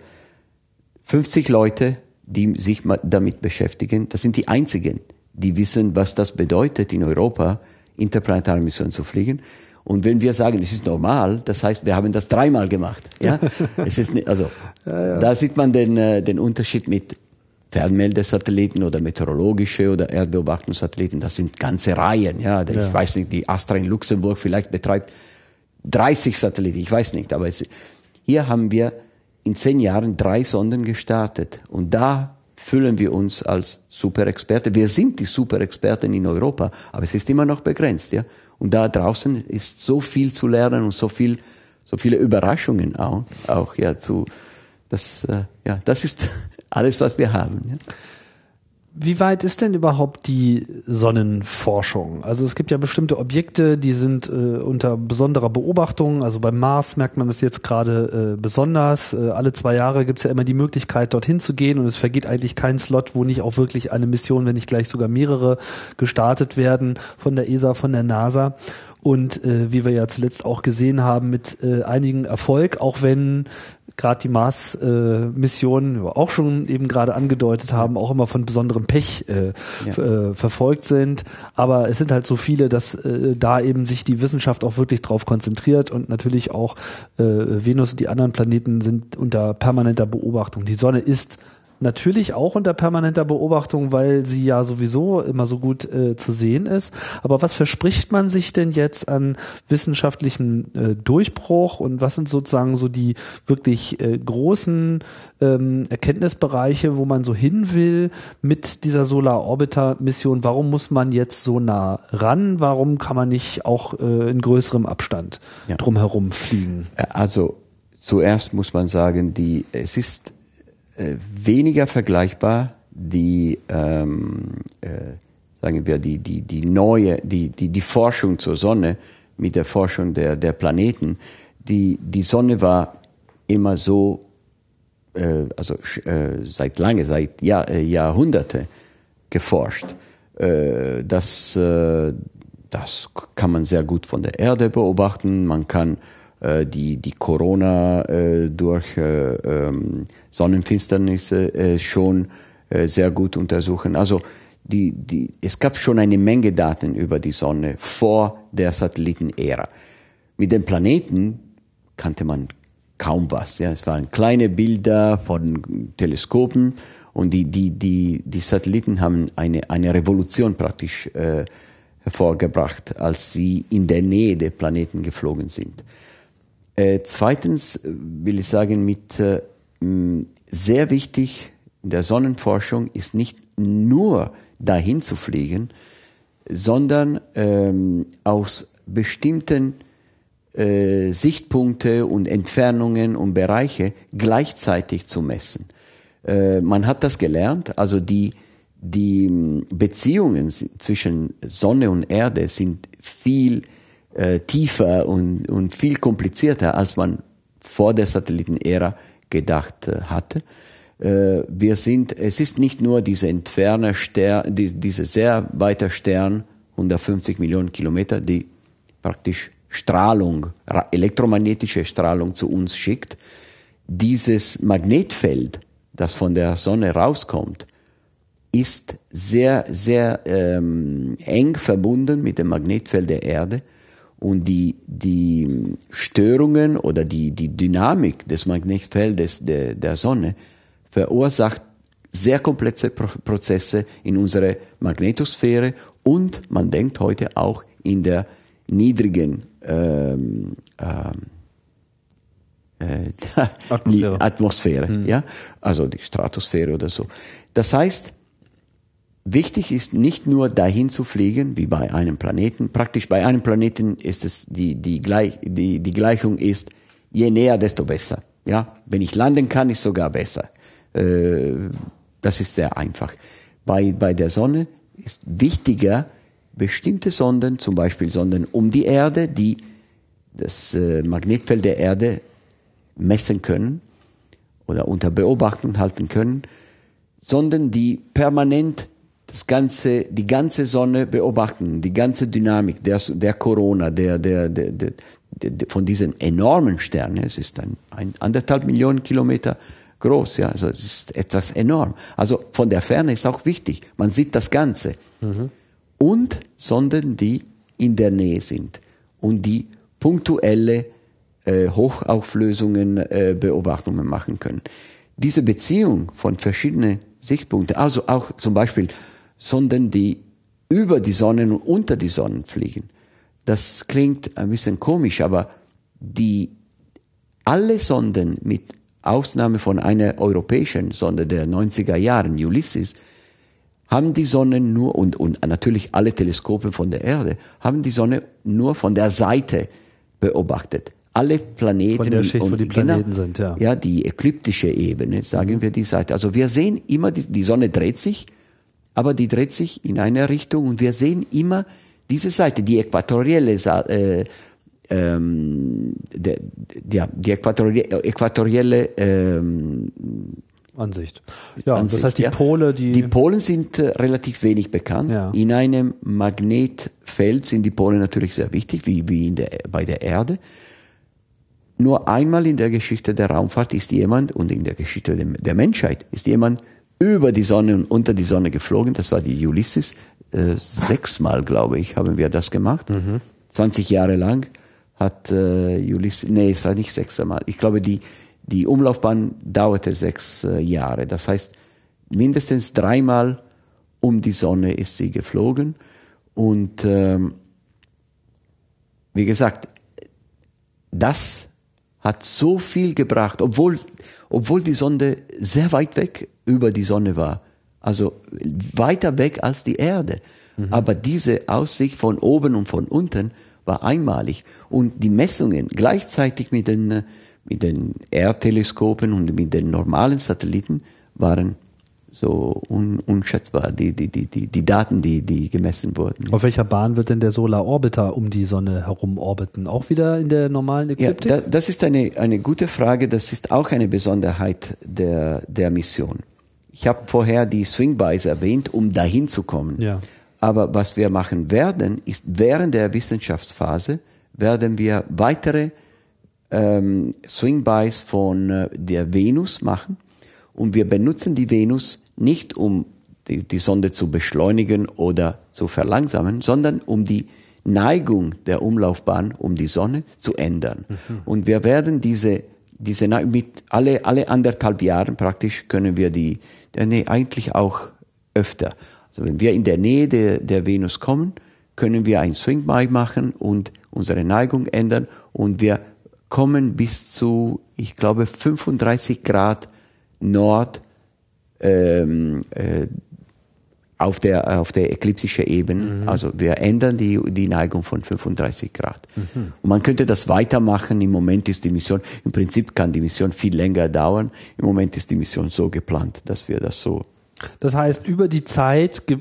50 Leute, die sich damit beschäftigen. Das sind die einzigen, die wissen, was das bedeutet, in Europa interplanetare Missionen zu fliegen. Und wenn wir sagen, es ist normal, das heißt, wir haben das dreimal gemacht. Ja, es ist nicht, also ja, ja. da sieht man den äh, den Unterschied mit Fernmeldesatelliten oder meteorologische oder Erdbeobachtungssatelliten. Das sind ganze Reihen. Ja, ja. ich weiß nicht, die Astra in Luxemburg vielleicht betreibt 30 Satelliten. Ich weiß nicht, aber es, hier haben wir in zehn Jahren drei Sonden gestartet. Und da fühlen wir uns als Superexperte. Wir sind die Superexperten in Europa, aber es ist immer noch begrenzt, ja. Und da draußen ist so viel zu lernen und so viel, so viele Überraschungen auch, auch ja, zu, das, äh, ja, das ist alles, was wir haben. Ja. Wie weit ist denn überhaupt die Sonnenforschung? Also es gibt ja bestimmte Objekte, die sind äh, unter besonderer Beobachtung. Also beim Mars merkt man das jetzt gerade äh, besonders. Äh, alle zwei Jahre gibt es ja immer die Möglichkeit, dorthin zu gehen und es vergeht eigentlich kein Slot, wo nicht auch wirklich eine Mission, wenn nicht gleich sogar mehrere gestartet werden von der ESA, von der NASA. Und äh, wie wir ja zuletzt auch gesehen haben, mit äh, einigen Erfolg, auch wenn gerade die Mars-Missionen, äh, auch schon eben gerade angedeutet haben, auch immer von besonderem Pech äh, ja. äh, verfolgt sind. Aber es sind halt so viele, dass äh, da eben sich die Wissenschaft auch wirklich drauf konzentriert und natürlich auch äh, Venus und die anderen Planeten sind unter permanenter Beobachtung. Die Sonne ist natürlich auch unter permanenter Beobachtung, weil sie ja sowieso immer so gut äh, zu sehen ist. Aber was verspricht man sich denn jetzt an wissenschaftlichem äh, Durchbruch und was sind sozusagen so die wirklich äh, großen ähm, Erkenntnisbereiche, wo man so hin will mit dieser Solar Orbiter Mission? Warum muss man jetzt so nah ran? Warum kann man nicht auch äh, in größerem Abstand ja. drumherum fliegen? Äh, also zuerst muss man sagen, die es ist äh, weniger vergleichbar die, ähm, äh, sagen wir, die, die, die neue, die, die, die Forschung zur Sonne mit der Forschung der, der Planeten. Die, die Sonne war immer so, äh, also äh, seit lange, seit Jahr, äh, Jahrhunderte geforscht. Äh, das, äh, das kann man sehr gut von der Erde beobachten. Man kann die, die Corona äh, durch äh, ähm, Sonnenfinsternisse äh, schon äh, sehr gut untersuchen. Also die, die, es gab schon eine Menge Daten über die Sonne vor der Satellitenära. Mit den Planeten kannte man kaum was. Ja. Es waren kleine Bilder von Teleskopen und die, die, die, die Satelliten haben eine, eine Revolution praktisch äh, hervorgebracht, als sie in der Nähe der Planeten geflogen sind. Äh, zweitens will ich sagen, mit äh, sehr wichtig in der Sonnenforschung ist nicht nur dahin zu fliegen, sondern ähm, aus bestimmten äh, Sichtpunkte und Entfernungen und Bereiche gleichzeitig zu messen. Äh, man hat das gelernt, also die, die Beziehungen zwischen Sonne und Erde sind viel äh, tiefer und, und viel komplizierter, als man vor der Satellitenära gedacht äh, hatte. Äh, wir sind, es ist nicht nur diese entferne Stern, die, diese sehr weiter Stern, 150 Millionen Kilometer, die praktisch Strahlung, elektromagnetische Strahlung zu uns schickt, dieses Magnetfeld, das von der Sonne rauskommt, ist sehr, sehr ähm, eng verbunden mit dem Magnetfeld der Erde und die, die Störungen oder die, die Dynamik des Magnetfeldes der, der Sonne verursacht sehr komplexe Prozesse in unserer Magnetosphäre und man denkt heute auch in der niedrigen ähm, ähm, äh, Atmosphäre, Atmosphäre mhm. ja, also die Stratosphäre oder so. Das heißt, wichtig ist nicht nur dahin zu fliegen, wie bei einem Planeten. Praktisch bei einem Planeten ist es die die, Gleich, die, die Gleichung ist je näher desto besser. Ja, wenn ich landen kann, ist sogar besser. Äh, das ist sehr einfach. Bei bei der Sonne ist wichtiger bestimmte Sonden, zum Beispiel Sonden um die Erde, die das äh, Magnetfeld der Erde messen können oder unter Beobachtung halten können, sondern die permanent das ganze, die ganze Sonne beobachten, die ganze Dynamik der, der Corona, der, der, der, der, von diesem enormen Stern, es ist ein, ein anderthalb Millionen Kilometer groß, ja, also es ist etwas enorm. Also von der Ferne ist auch wichtig, man sieht das Ganze. Mhm. Und Sonden, die in der Nähe sind und die punktuelle äh, Hochauflösungen äh, Beobachtungen machen können. Diese Beziehung von verschiedenen Sichtpunkten, also auch zum Beispiel Sonden, die über die Sonnen und unter die Sonnen fliegen, das klingt ein bisschen komisch, aber die alle Sonden mit Ausnahme von einer europäischen Sonde der 90er Jahren, Ulysses, haben die Sonne nur, und, und natürlich alle Teleskope von der Erde, haben die Sonne nur von der Seite beobachtet alle Planeten Von der Schicht, und, wo die genau, Planeten genau, sind, ja. Ja, die ekliptische Ebene, sagen mhm. wir die Seite. Also wir sehen immer, die, die Sonne dreht sich, aber die dreht sich in eine Richtung und wir sehen immer diese Seite, die äquatorielle, äh, ähm, der, der, die äquatorielle, äquatorielle ähm, Ansicht. Ja, Ansicht, das heißt, die ja. Pole, die. Die Polen sind äh, relativ wenig bekannt. Ja. In einem Magnetfeld sind die Pole natürlich sehr wichtig, wie, wie in der, bei der Erde. Nur einmal in der Geschichte der Raumfahrt ist jemand und in der Geschichte der Menschheit ist jemand über die Sonne und unter die Sonne geflogen. Das war die Ulysses. Äh, sechsmal, glaube ich, haben wir das gemacht. Mhm. 20 Jahre lang hat äh, Ulysses, nee, es war nicht sechsmal. Ich glaube, die, die Umlaufbahn dauerte sechs äh, Jahre. Das heißt, mindestens dreimal um die Sonne ist sie geflogen. Und ähm, wie gesagt, das hat so viel gebracht, obwohl, obwohl die Sonde sehr weit weg über die Sonne war. Also weiter weg als die Erde. Mhm. Aber diese Aussicht von oben und von unten war einmalig. Und die Messungen gleichzeitig mit den, mit den Erdteleskopen und mit den normalen Satelliten waren so un, unschätzbar, die, die, die, die, die Daten, die, die gemessen wurden. Auf welcher Bahn wird denn der Solar Orbiter um die Sonne herum orbiten? Auch wieder in der normalen Ekliptik? Ja, da, das ist eine, eine gute Frage. Das ist auch eine Besonderheit der, der Mission. Ich habe vorher die Swingbys erwähnt, um dahin zu kommen. Ja. Aber was wir machen werden, ist während der Wissenschaftsphase werden wir weitere ähm, Swingbys von äh, der Venus machen und wir benutzen die Venus nicht um die, die Sonde zu beschleunigen oder zu verlangsamen, sondern um die Neigung der Umlaufbahn um die Sonne zu ändern. Mhm. Und wir werden diese, diese mit alle, alle anderthalb Jahren praktisch können wir die, nee, eigentlich auch öfter. Also wenn wir in der Nähe der, der Venus kommen, können wir ein Swing by machen und unsere Neigung ändern und wir kommen bis zu, ich glaube, 35 Grad Nord ähm, äh, auf der, auf der ekliptischen Ebene. Mhm. Also wir ändern die, die Neigung von 35 Grad. Mhm. Und man könnte das weitermachen. Im Moment ist die Mission, im Prinzip kann die Mission viel länger dauern. Im Moment ist die Mission so geplant, dass wir das so. Das heißt, über die Zeit ge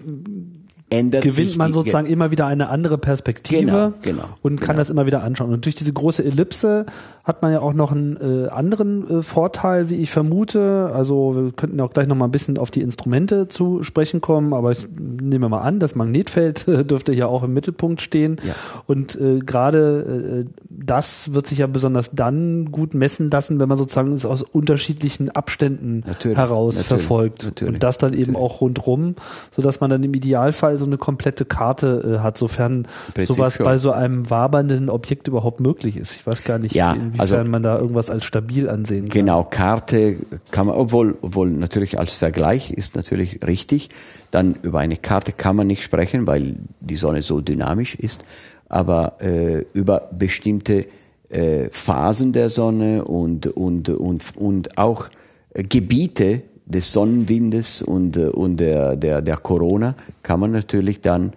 Ändert gewinnt man sozusagen immer wieder eine andere Perspektive genau, genau, und kann genau. das immer wieder anschauen. Und durch diese große Ellipse hat man ja auch noch einen äh, anderen äh, Vorteil, wie ich vermute. Also wir könnten auch gleich noch mal ein bisschen auf die Instrumente zu sprechen kommen, aber ich nehme mal an, das Magnetfeld äh, dürfte ja auch im Mittelpunkt stehen. Ja. Und äh, gerade äh, das wird sich ja besonders dann gut messen lassen, wenn man sozusagen es aus unterschiedlichen Abständen natürlich, heraus natürlich, verfolgt. Natürlich, und das dann eben auch rundrum, sodass man dann im Idealfall so eine komplette Karte äh, hat, sofern sowas schon. bei so einem wabernden Objekt überhaupt möglich ist. Ich weiß gar nicht, ja, inwiefern also, man da irgendwas als stabil ansehen kann. Genau, Karte kann man, obwohl, obwohl natürlich als Vergleich ist natürlich richtig. Dann über eine Karte kann man nicht sprechen, weil die Sonne so dynamisch ist. Aber äh, über bestimmte äh, Phasen der Sonne und, und, und, und auch äh, Gebiete des Sonnenwindes und, äh, und der, der, der Corona kann man natürlich dann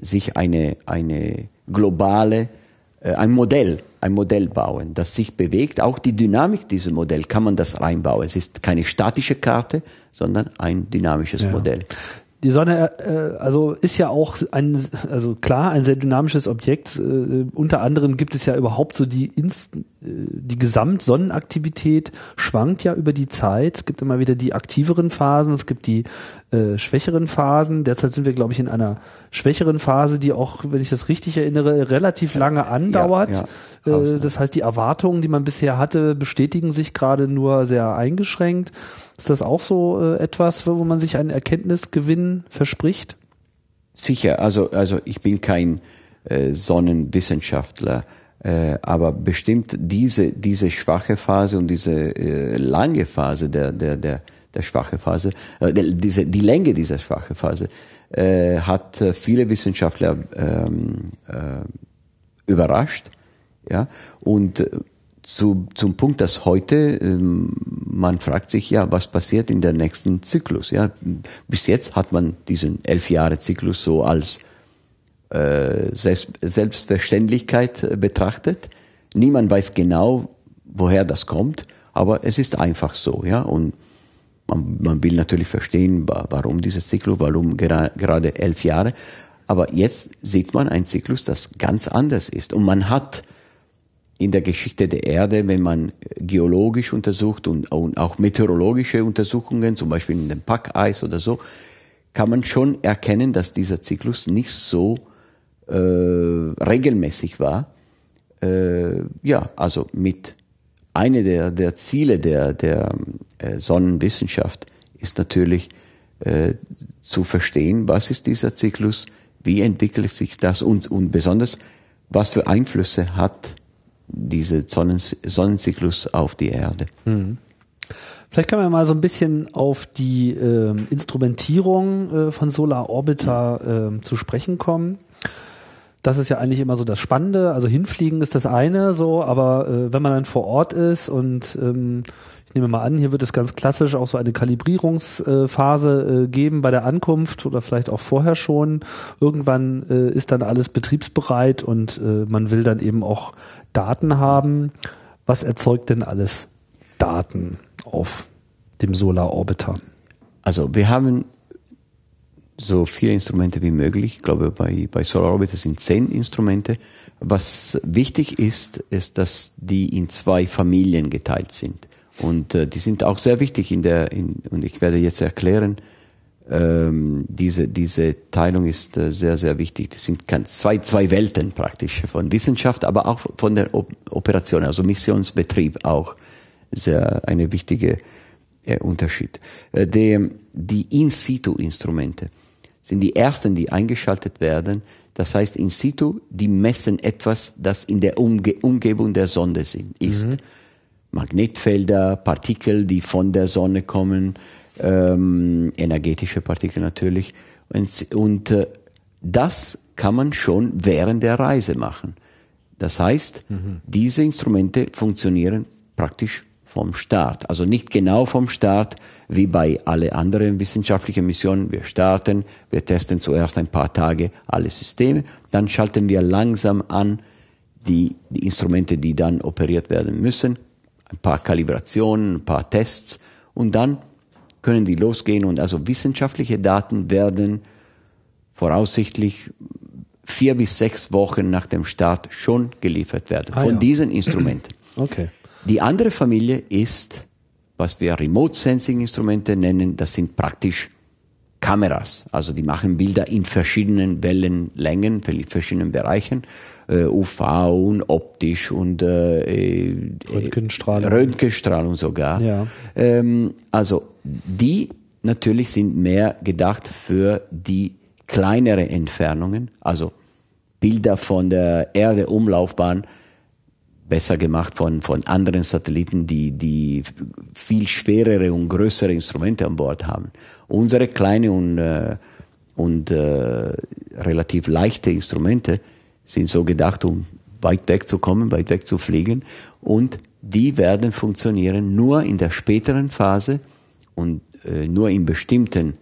sich eine, eine globale, ein Modell, ein Modell bauen, das sich bewegt. Auch die Dynamik dieses Modell kann man das reinbauen. Es ist keine statische Karte, sondern ein dynamisches ja. Modell. Die Sonne, äh, also ist ja auch ein, also klar, ein sehr dynamisches Objekt. Äh, unter anderem gibt es ja überhaupt so die Inst äh, die Gesamtsonnenaktivität schwankt ja über die Zeit. Es gibt immer wieder die aktiveren Phasen, es gibt die äh, schwächeren Phasen. Derzeit sind wir, glaube ich, in einer schwächeren Phase, die auch, wenn ich das richtig erinnere, relativ lange andauert. Ja, ja. Äh, das heißt, die Erwartungen, die man bisher hatte, bestätigen sich gerade nur sehr eingeschränkt. Ist das auch so äh, etwas, wo man sich einen Erkenntnisgewinn verspricht? Sicher, also, also ich bin kein äh, Sonnenwissenschaftler, äh, aber bestimmt diese, diese schwache Phase und diese äh, lange Phase der, der, der, der schwache Phase, äh, diese, die Länge dieser schwache Phase äh, hat äh, viele Wissenschaftler ähm, äh, überrascht. Ja? Und äh, zu, zum Punkt, dass heute ähm, man fragt sich ja, was passiert in der nächsten Zyklus. Ja, bis jetzt hat man diesen elf Jahre Zyklus so als äh, Selbst, Selbstverständlichkeit betrachtet. Niemand weiß genau, woher das kommt, aber es ist einfach so. Ja, und man, man will natürlich verstehen, warum dieser Zyklus, warum gera gerade elf Jahre. Aber jetzt sieht man einen Zyklus, das ganz anders ist. Und man hat in der Geschichte der Erde, wenn man geologisch untersucht und, auch meteorologische Untersuchungen, zum Beispiel in dem Packeis oder so, kann man schon erkennen, dass dieser Zyklus nicht so äh, regelmäßig war. Äh, ja, also mit eine der, der Ziele der, der äh, Sonnenwissenschaft ist natürlich äh, zu verstehen, was ist dieser Zyklus, wie entwickelt sich das und, und besonders, was für Einflüsse hat diese Sonnenzyklus auf die Erde. Mhm. Vielleicht können wir mal so ein bisschen auf die äh, Instrumentierung äh, von Solar Orbiter äh, zu sprechen kommen. Das ist ja eigentlich immer so das Spannende. Also hinfliegen ist das eine so, aber äh, wenn man dann vor Ort ist und ähm, nehme mal an, hier wird es ganz klassisch auch so eine Kalibrierungsphase äh, geben bei der Ankunft oder vielleicht auch vorher schon. Irgendwann äh, ist dann alles betriebsbereit und äh, man will dann eben auch Daten haben. Was erzeugt denn alles Daten auf dem Solar Orbiter? Also wir haben so viele Instrumente wie möglich. Ich glaube, bei, bei Solar Orbiter sind zehn Instrumente. Was wichtig ist, ist, dass die in zwei Familien geteilt sind. Und äh, die sind auch sehr wichtig in der, in, und ich werde jetzt erklären, ähm, diese, diese Teilung ist äh, sehr, sehr wichtig. Das sind zwei, zwei Welten praktisch von Wissenschaft, aber auch von der o Operation, also Missionsbetrieb auch sehr eine wichtige äh, Unterschied. Äh, die, die In-Situ-Instrumente sind die ersten, die eingeschaltet werden. Das heißt, in situ, die messen etwas, das in der Umge Umgebung der Sonde sind, ist. Mhm. Magnetfelder, Partikel, die von der Sonne kommen, ähm, energetische Partikel natürlich. Und, und äh, das kann man schon während der Reise machen. Das heißt, mhm. diese Instrumente funktionieren praktisch vom Start. Also nicht genau vom Start wie bei alle anderen wissenschaftlichen Missionen. Wir starten, wir testen zuerst ein paar Tage alle Systeme, dann schalten wir langsam an die, die Instrumente, die dann operiert werden müssen ein paar Kalibrationen, ein paar Tests und dann können die losgehen und also wissenschaftliche Daten werden voraussichtlich vier bis sechs Wochen nach dem Start schon geliefert werden ah, von ja. diesen Instrumenten. Okay. Die andere Familie ist, was wir Remote Sensing Instrumente nennen, das sind praktisch Kameras. Also die machen Bilder in verschiedenen Wellenlängen, in verschiedenen Bereichen, äh, UV und optisch und äh, Röntgenstrahlung. Röntgenstrahlung sogar. Ja. Ähm, also die natürlich sind mehr gedacht für die kleinere Entfernungen, also Bilder von der Erde-Umlaufbahn besser gemacht von, von anderen Satelliten, die, die viel schwerere und größere Instrumente an Bord haben. Unsere kleine und, äh, und äh, relativ leichte Instrumente sind so gedacht, um weit weg zu kommen, weit weg zu fliegen. Und die werden funktionieren nur in der späteren Phase und äh, nur in bestimmten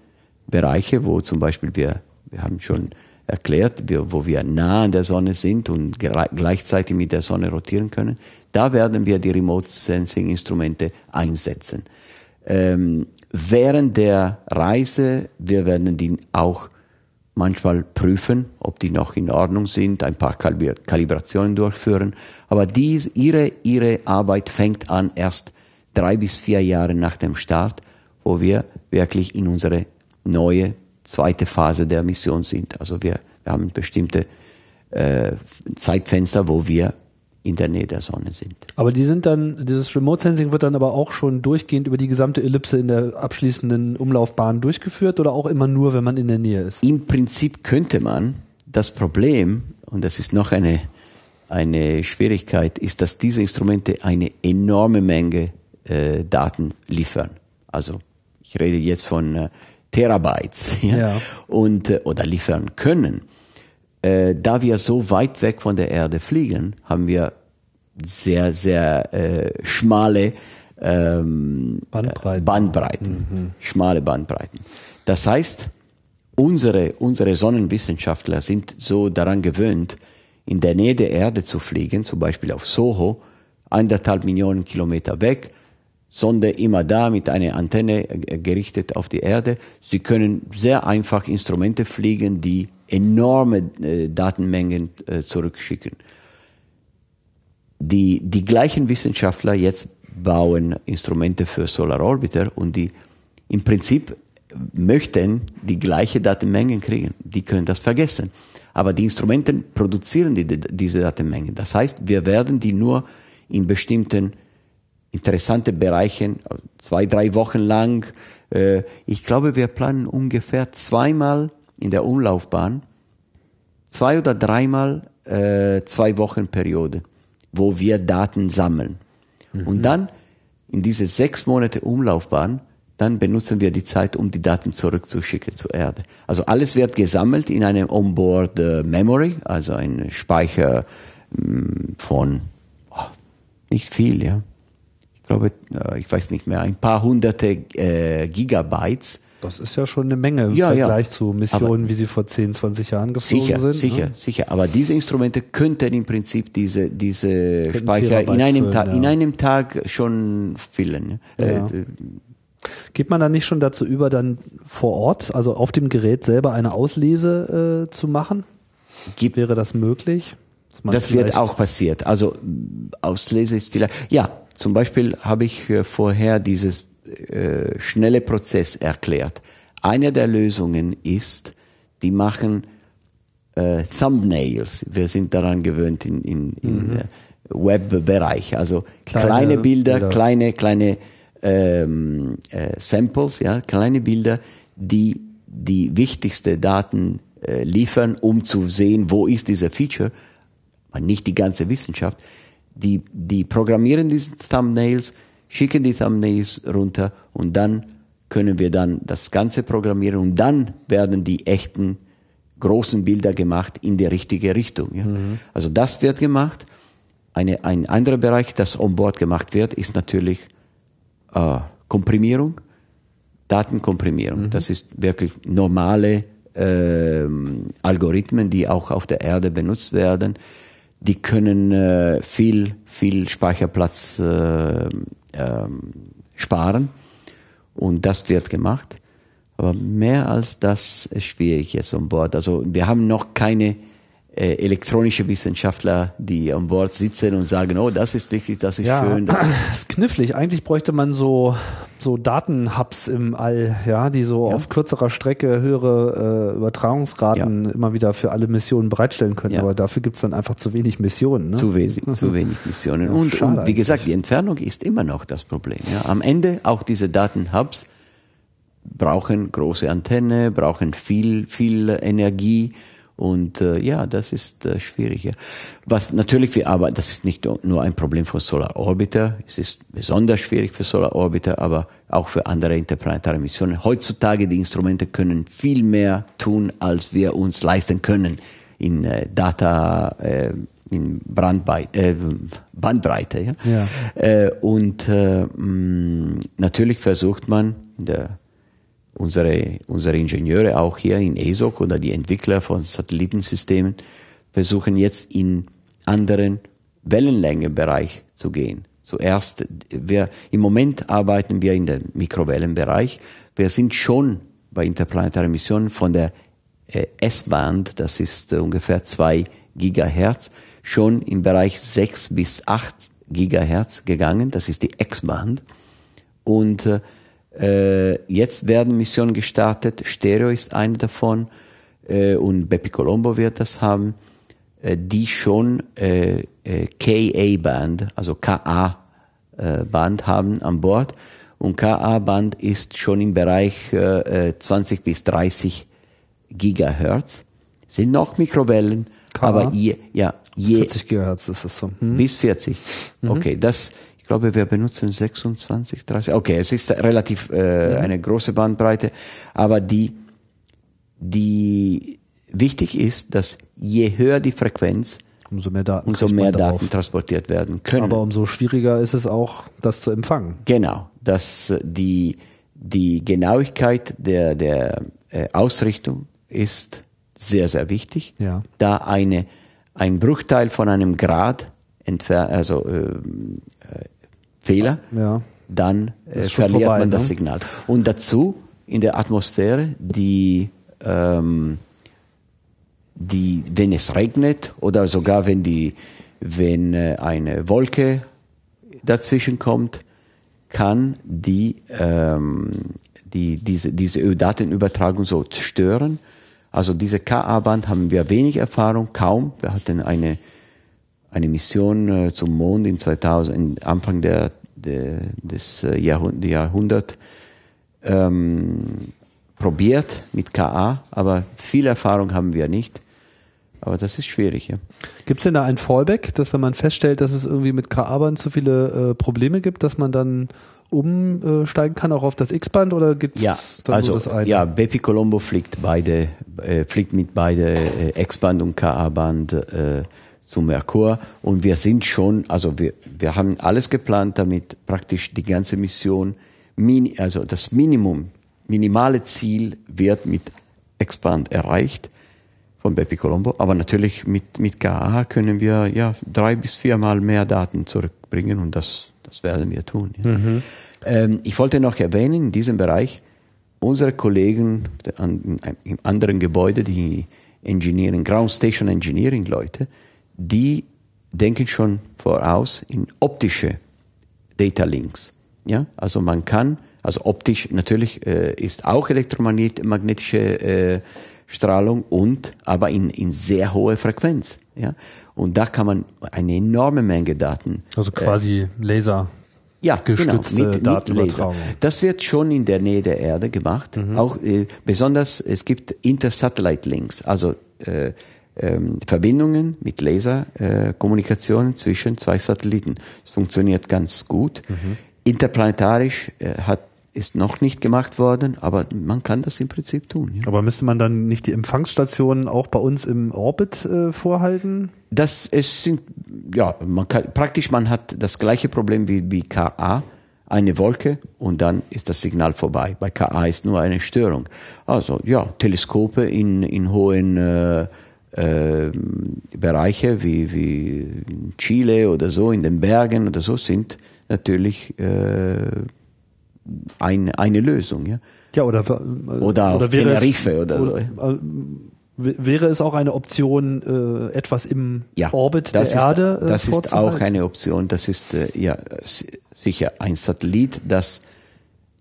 Bereiche, wo zum Beispiel wir, wir haben schon erklärt, wo wir nah an der Sonne sind und gleichzeitig mit der Sonne rotieren können, da werden wir die Remote Sensing Instrumente einsetzen. Ähm, während der Reise, wir werden die auch manchmal prüfen, ob die noch in Ordnung sind, ein paar Kalibrationen durchführen. Aber dies, ihre, ihre Arbeit fängt an erst drei bis vier Jahre nach dem Start, wo wir wirklich in unsere neue zweite Phase der Mission sind. Also wir, wir haben bestimmte äh, Zeitfenster, wo wir in der Nähe der Sonne sind. Aber die sind dann, dieses Remote Sensing wird dann aber auch schon durchgehend über die gesamte Ellipse in der abschließenden Umlaufbahn durchgeführt oder auch immer nur, wenn man in der Nähe ist? Im Prinzip könnte man. Das Problem, und das ist noch eine, eine Schwierigkeit, ist, dass diese Instrumente eine enorme Menge äh, Daten liefern. Also ich rede jetzt von äh, Terabytes ja, ja. und äh, oder liefern können. Äh, da wir so weit weg von der Erde fliegen, haben wir sehr sehr äh, schmale ähm, Bandbreiten, Bandbreiten mhm. schmale Bandbreiten. Das heißt, unsere unsere Sonnenwissenschaftler sind so daran gewöhnt, in der Nähe der Erde zu fliegen, zum Beispiel auf Soho, anderthalb Millionen Kilometer weg Sonde immer da mit einer Antenne äh, gerichtet auf die Erde. Sie können sehr einfach Instrumente fliegen, die enorme äh, Datenmengen äh, zurückschicken. Die, die gleichen Wissenschaftler jetzt bauen Instrumente für Solar Orbiter und die im Prinzip möchten die gleiche Datenmengen kriegen. Die können das vergessen. Aber die Instrumente produzieren die, diese Datenmengen. Das heißt, wir werden die nur in bestimmten interessante Bereiche, zwei, drei Wochen lang. Äh, ich glaube, wir planen ungefähr zweimal in der Umlaufbahn, zwei oder dreimal äh, zwei Wochen Periode, wo wir Daten sammeln. Mhm. Und dann in diese sechs Monate Umlaufbahn, dann benutzen wir die Zeit, um die Daten zurückzuschicken zur Erde. Also alles wird gesammelt in einem Onboard äh, Memory, also ein Speicher mh, mm, von oh, nicht viel, ja ich glaube, äh, ich weiß nicht mehr, ein paar hunderte äh, Gigabytes. Das ist ja schon eine Menge im ja, Vergleich ja. zu Missionen, Aber wie sie vor 10, 20 Jahren geflogen sicher, sind. Sicher, ne? sicher. Aber diese Instrumente könnten im Prinzip diese, diese Speicher in einem, füllen, Tag, ja. in einem Tag schon füllen. Äh, äh, Geht man dann nicht schon dazu über, dann vor Ort, also auf dem Gerät selber eine Auslese äh, zu machen? Gibt, Wäre das möglich? Das wird auch passiert. Also Auslese ist vielleicht, ja, zum Beispiel habe ich äh, vorher dieses äh, schnelle Prozess erklärt. Eine der Lösungen ist, die machen äh, Thumbnails. Wir sind daran gewöhnt in, in, in mhm. Webbereich. Also kleine, kleine Bilder, Bilder, kleine, kleine ähm, äh, Samples, ja, kleine Bilder, die die wichtigste Daten äh, liefern, um zu sehen, wo ist dieser Feature, aber nicht die ganze Wissenschaft die, die programmieren diese Thumbnails, schicken die Thumbnails runter und dann können wir dann das Ganze programmieren und dann werden die echten großen Bilder gemacht in die richtige Richtung. Ja. Mhm. Also das wird gemacht. Eine, ein anderer Bereich, das onboard gemacht wird, ist natürlich äh, Komprimierung, Datenkomprimierung. Mhm. Das ist wirklich normale äh, Algorithmen, die auch auf der Erde benutzt werden die können äh, viel, viel Speicherplatz äh, ähm, sparen und das wird gemacht. Aber mehr als das ist schwierig jetzt an Bord. Also wir haben noch keine äh, elektronische Wissenschaftler, die an Bord sitzen und sagen, oh, das ist wichtig, das ist schön. Das ist knifflig. Eigentlich bräuchte man so, so Datenhubs im All, ja, die so Ja. auf kürzerer Strecke höhere äh, Übertragungsraten immer wieder für alle Missionen bereitstellen können. Ja. Aber dafür gibt's dann einfach zu wenig Missionen. Ne? Zu wenig, zu wenig Missionen. Ja, und, und wie gesagt, die Entfernung ist immer noch das Problem. Ja. Am Ende auch diese Datenhubs brauchen große Antenne, brauchen viel, viel Energie. Und äh, ja, das ist äh, schwierig. Ja. Was natürlich wir arbeiten, das ist nicht nur- ein Problem für Solar Orbiter, es ist besonders schwierig für Solar Orbiter, aber auch für andere interplanetare Missionen. Heutzutage die Instrumente können viel mehr tun, als wir uns leisten können in äh, Data, äh, in Brandbei äh, Bandbreite. Ja? Ja. Äh, und äh, mh, natürlich versucht man in der unsere, unsere Ingenieure auch hier in ESOC oder die Entwickler von Satellitensystemen versuchen jetzt in anderen Wellenlängenbereich zu gehen. Zuerst, wir, im Moment arbeiten wir in dem Mikrowellenbereich. Wir sind schon bei interplanetaren Missionen von der äh, S-Band, das ist äh, ungefähr zwei Gigahertz, schon im Bereich sechs bis acht Gigahertz gegangen. Das ist die X-Band. Und äh, jetzt werden Missionen gestartet. Stereo ist eine davon äh, und Bepi Colombo wird das haben, äh, die schon äh, äh, KA-Band, also KA-Band haben an Bord. Und KA-Band ist schon im Bereich äh, äh, 20 bis 30 Gigahertz. Sind noch Mikrowellen, KA? aber je, ja, je, 40 Gigahertz ist das so. Hm? bis 40. Okay, das, ich glaube, wir benutzen 26, 30. Okay, es ist relativ äh, eine große Bandbreite, aber die, die wichtig ist, dass je höher die Frequenz, Umso mehr Daten. umso mehr. Daten transportiert werden können. Aber umso schwieriger ist es auch, das zu empfangen. Genau, dass die, die Genauigkeit der, der äh, Ausrichtung ist sehr, sehr wichtig. Ja. Da eine, ein Bruchteil von einem Grad entfer also äh, Fehler, Ja. dann äh, verliert vorbei, man das ne? Signal. Und dazu in der Atmosphäre, die, ähm, die, wenn es regnet oder sogar wenn die, wenn äh, eine Wolke dazwischen kommt, kann die, ähm, die diese, diese Datenübertragung so stören. Also diese KA-Band haben wir wenig Erfahrung, kaum. Wir hatten eine, eine Mission äh, zum Mond in 2000, in Anfang der, der, des äh, Jahrhund Jahrhundert ähm, probiert mit KA, aber viel Erfahrung haben wir nicht. Aber das ist schwierig. Ja. Gibt es denn da ein Fallback, dass wenn man feststellt, dass es irgendwie mit KA-Band zu viele äh, Probleme gibt, dass man dann umsteigen kann, auch auf das X-Band oder gibt es Ja, dann also das eine? ja, Bepi Colombo fliegt beide, äh, fliegt mit beide äh, X-Band und KA-Band äh, zu Merkur und wir sind schon, also wir, wir haben alles geplant, damit praktisch die ganze Mission, also das Minimum, minimale Ziel wird mit X-Band erreicht von Bepi Colombo, aber natürlich mit, mit KA können wir ja drei bis viermal mehr Daten zurückbringen und das, das werden wir tun. Ja. Ähm, ich wollte noch erwähnen, in diesem Bereich, unsere Kollegen im anderen Gebäude, die Engineering, Ground Station Engineering Leute, die denken schon voraus in optische Data Links. Ja, also man kann, also optisch natürlich äh, ist auch elektromagnetische äh, Strahlung und aber in, in sehr hohe Frequenz. Ja, und da kann man eine enorme Menge Daten Also quasi Laser. ja, genau, mit, mit Laser. Das wird schon in der Nähe der Erde gemacht. Auch äh, besonders, es gibt Inter-Satellite-Links, also äh, ähm, Verbindungen mit Laserkommunikation äh, zwischen zwei Satelliten. Es funktioniert ganz gut. Interplanetarisch äh, hat, ist noch nicht gemacht worden, aber man kann das im Prinzip tun. Ja. Aber müsste man dann nicht die Empfangsstationen auch bei uns im Orbit äh, vorhalten? Das es sind, ja, man kann, praktisch man hat das gleiche Problem wie, wie KA, eine Wolke und dann ist das Signal vorbei. Bei KA ist nur eine Störung. Also ja, Teleskope in, in hohen äh, äh, Bereiche wie, wie Chile oder so, in den Bergen oder so, sind natürlich äh, ein, eine Lösung. Ja. Ja, oder, äh, Oder auf wäre es- Tenerife oder so. äh, wäre es auch eine Option, äh, etwas im ja, Orbit der ist, Erde äh, Das ist auch eine Option. Das ist äh, ja sicher ein Satellit, das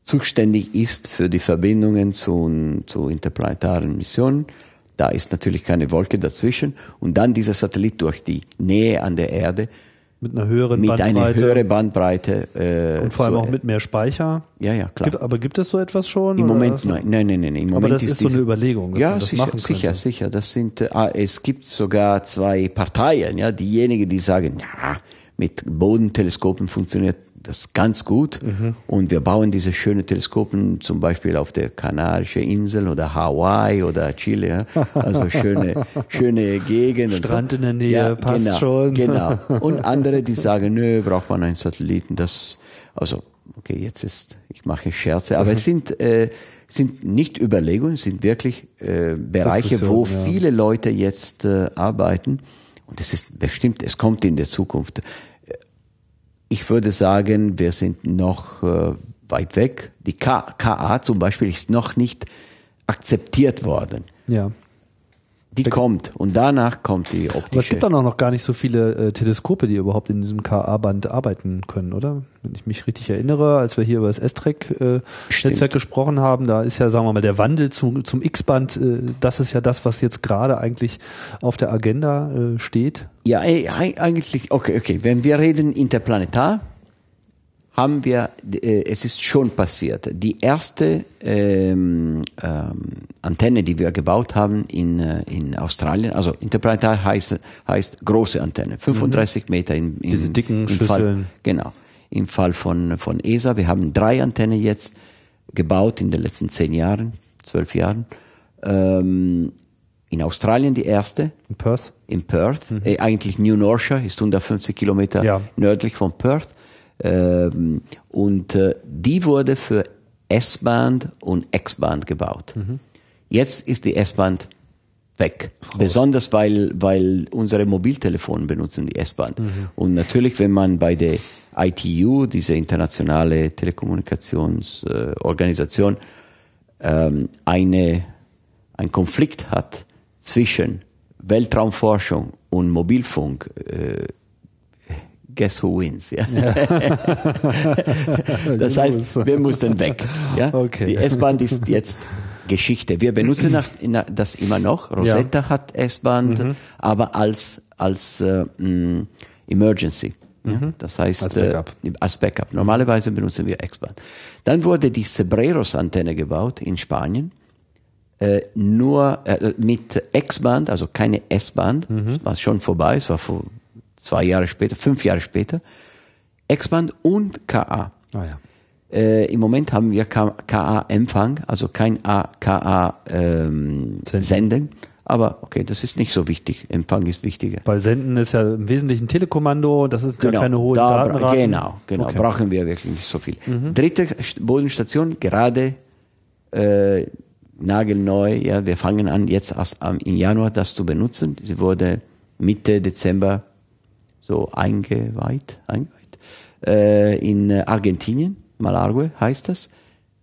zuständig ist für die Verbindungen zu, zu interplanetaren Missionen. Da ist natürlich keine Wolke dazwischen. Und dann dieser Satellit durch die Nähe an der Erde mit einer höheren mit Bandbreite. Mit einer höheren Bandbreite. Äh, und vor allem so, auch mit mehr Speicher. Ja, ja, klar. Gibt, aber gibt es so etwas schon? Im Moment, nein, nein, nein, nein. Im aber Moment das ist, ist so eine Überlegung, dass ja, man das sicher, machen könnte. sicher, sicher. Das sind, äh, es gibt sogar zwei Parteien, ja, diejenigen, die sagen, ja, mit Bodenteleskopen funktioniert das ganz gut. Mhm. Und wir bauen diese schönen Teleskopen zum Beispiel auf der Kanarischen Insel oder Hawaii oder Chile. Also schöne, schöne Gegend. Strand so. in der Nähe, ja, passt genau, schon. Genau. Und andere, die sagen, nö, braucht man einen Satelliten. Das, also, okay, jetzt ist, ich mache Scherze, aber mhm. es sind, äh, sind nicht Überlegungen, sind wirklich äh, Bereiche, wo ja. viele Leute jetzt äh, arbeiten. Und es ist bestimmt, es kommt in der Zukunft. Ich würde sagen, wir sind noch äh, weit weg. Die K KA zum Beispiel ist noch nicht akzeptiert worden. Ja. Die kommt und danach kommt die optische. Aber es gibt dann auch noch gar nicht so viele äh, Teleskope, die überhaupt in diesem KA-Band arbeiten können, oder? Wenn ich mich richtig erinnere, als wir hier über das S-Track-Netzwerk äh, gesprochen haben, da ist ja, sagen wir mal, der Wandel zu, zum X-Band, äh, das ist ja das, was jetzt gerade eigentlich auf der Agenda äh, steht. Ja, eigentlich, okay, okay. Wenn wir reden interplanetar, haben wir, äh, es ist schon passiert. Die erste ähm, ähm, Antenne, die wir gebaut haben in, äh, in Australien, also interplanetar heißt, heißt große Antenne, 35 mhm. Meter in, in Diese dicken Schüsseln. Fall, genau, im Fall von, von ESA. Wir haben drei Antennen jetzt gebaut in den letzten zehn Jahren, zwölf Jahren. Ähm, in Australien die erste. In Perth? In Perth. Mhm. Äh, eigentlich New Norcia ist 150 Kilometer ja. nördlich von Perth. Ähm, und äh, die wurde für S-Band und X-Band gebaut. Mhm. Jetzt ist die S-Band weg. Besonders weil, weil unsere Mobiltelefone benutzen die S-Bahn. Mhm. Und natürlich, wenn man bei der ITU, diese internationale Telekommunikationsorganisation, ähm, eine, ein Konflikt hat zwischen Weltraumforschung und Mobilfunk, äh, guess who wins. Ja? ja. das heißt, wir mussten weg. Ja? Okay. Die S-Bahn ist jetzt Geschichte. Wir benutzen das immer noch. Rosetta ja. hat S-Bahn, mhm. aber als, als äh, mm, Emergency. Ja? Mhm. Das heißt, als Backup. Äh, als Backup. Normalerweise benutzen wir X-Bahn. Dann wurde die Cebreros-Antenne gebaut in Spanien. Äh, nur äh, mit X-Band, also keine S-Band, mhm. war schon vorbei, es war vor zwei Jahre später, fünf Jahre später, X-Band und KA. Ah, ja. Äh, Im Moment haben wir KA-Empfang, also kein KA ähm, Senden. Aber okay, das ist nicht so wichtig. Empfang ist wichtiger. Weil Senden ist ja im Wesentlichen Telekommando, das ist genau, keine hohe da, Datenraten. Genau, genau, okay. brauchen wir wirklich nicht so viel. Mhm. Dritte Bodenstation, gerade äh, nagelneu, ja, wir fangen an jetzt erst im Januar das zu benutzen. Sie wurde Mitte Dezember so eingeweiht, eingeweiht äh, in Argentinien, Malargue heißt das,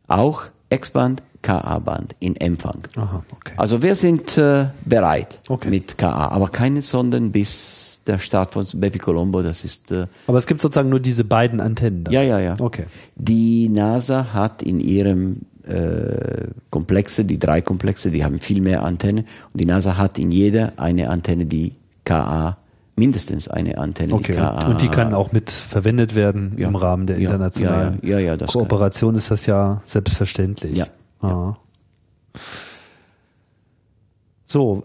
auch X-Band, KA-Band in Empfang. Aha, okay. Also wir sind äh, bereit okay. mit KA, aber keine Sonden bis der Start von Baby Colombo, das ist... Äh, aber es gibt sozusagen nur diese beiden Antennen. Dann. Ja, ja, ja. Okay. Die NASA hat in ihrem äh, Komplexe, die drei Komplexe, die haben viel mehr Antennen und die NASA hat in jeder eine Antenne, die KA mindestens eine Antenne. Okay. Die und die kann auch mit verwendet werden ja. im Rahmen der internationalen ja, ja, Kooperation. Ist das ja selbstverständlich. Ja. Ah. So,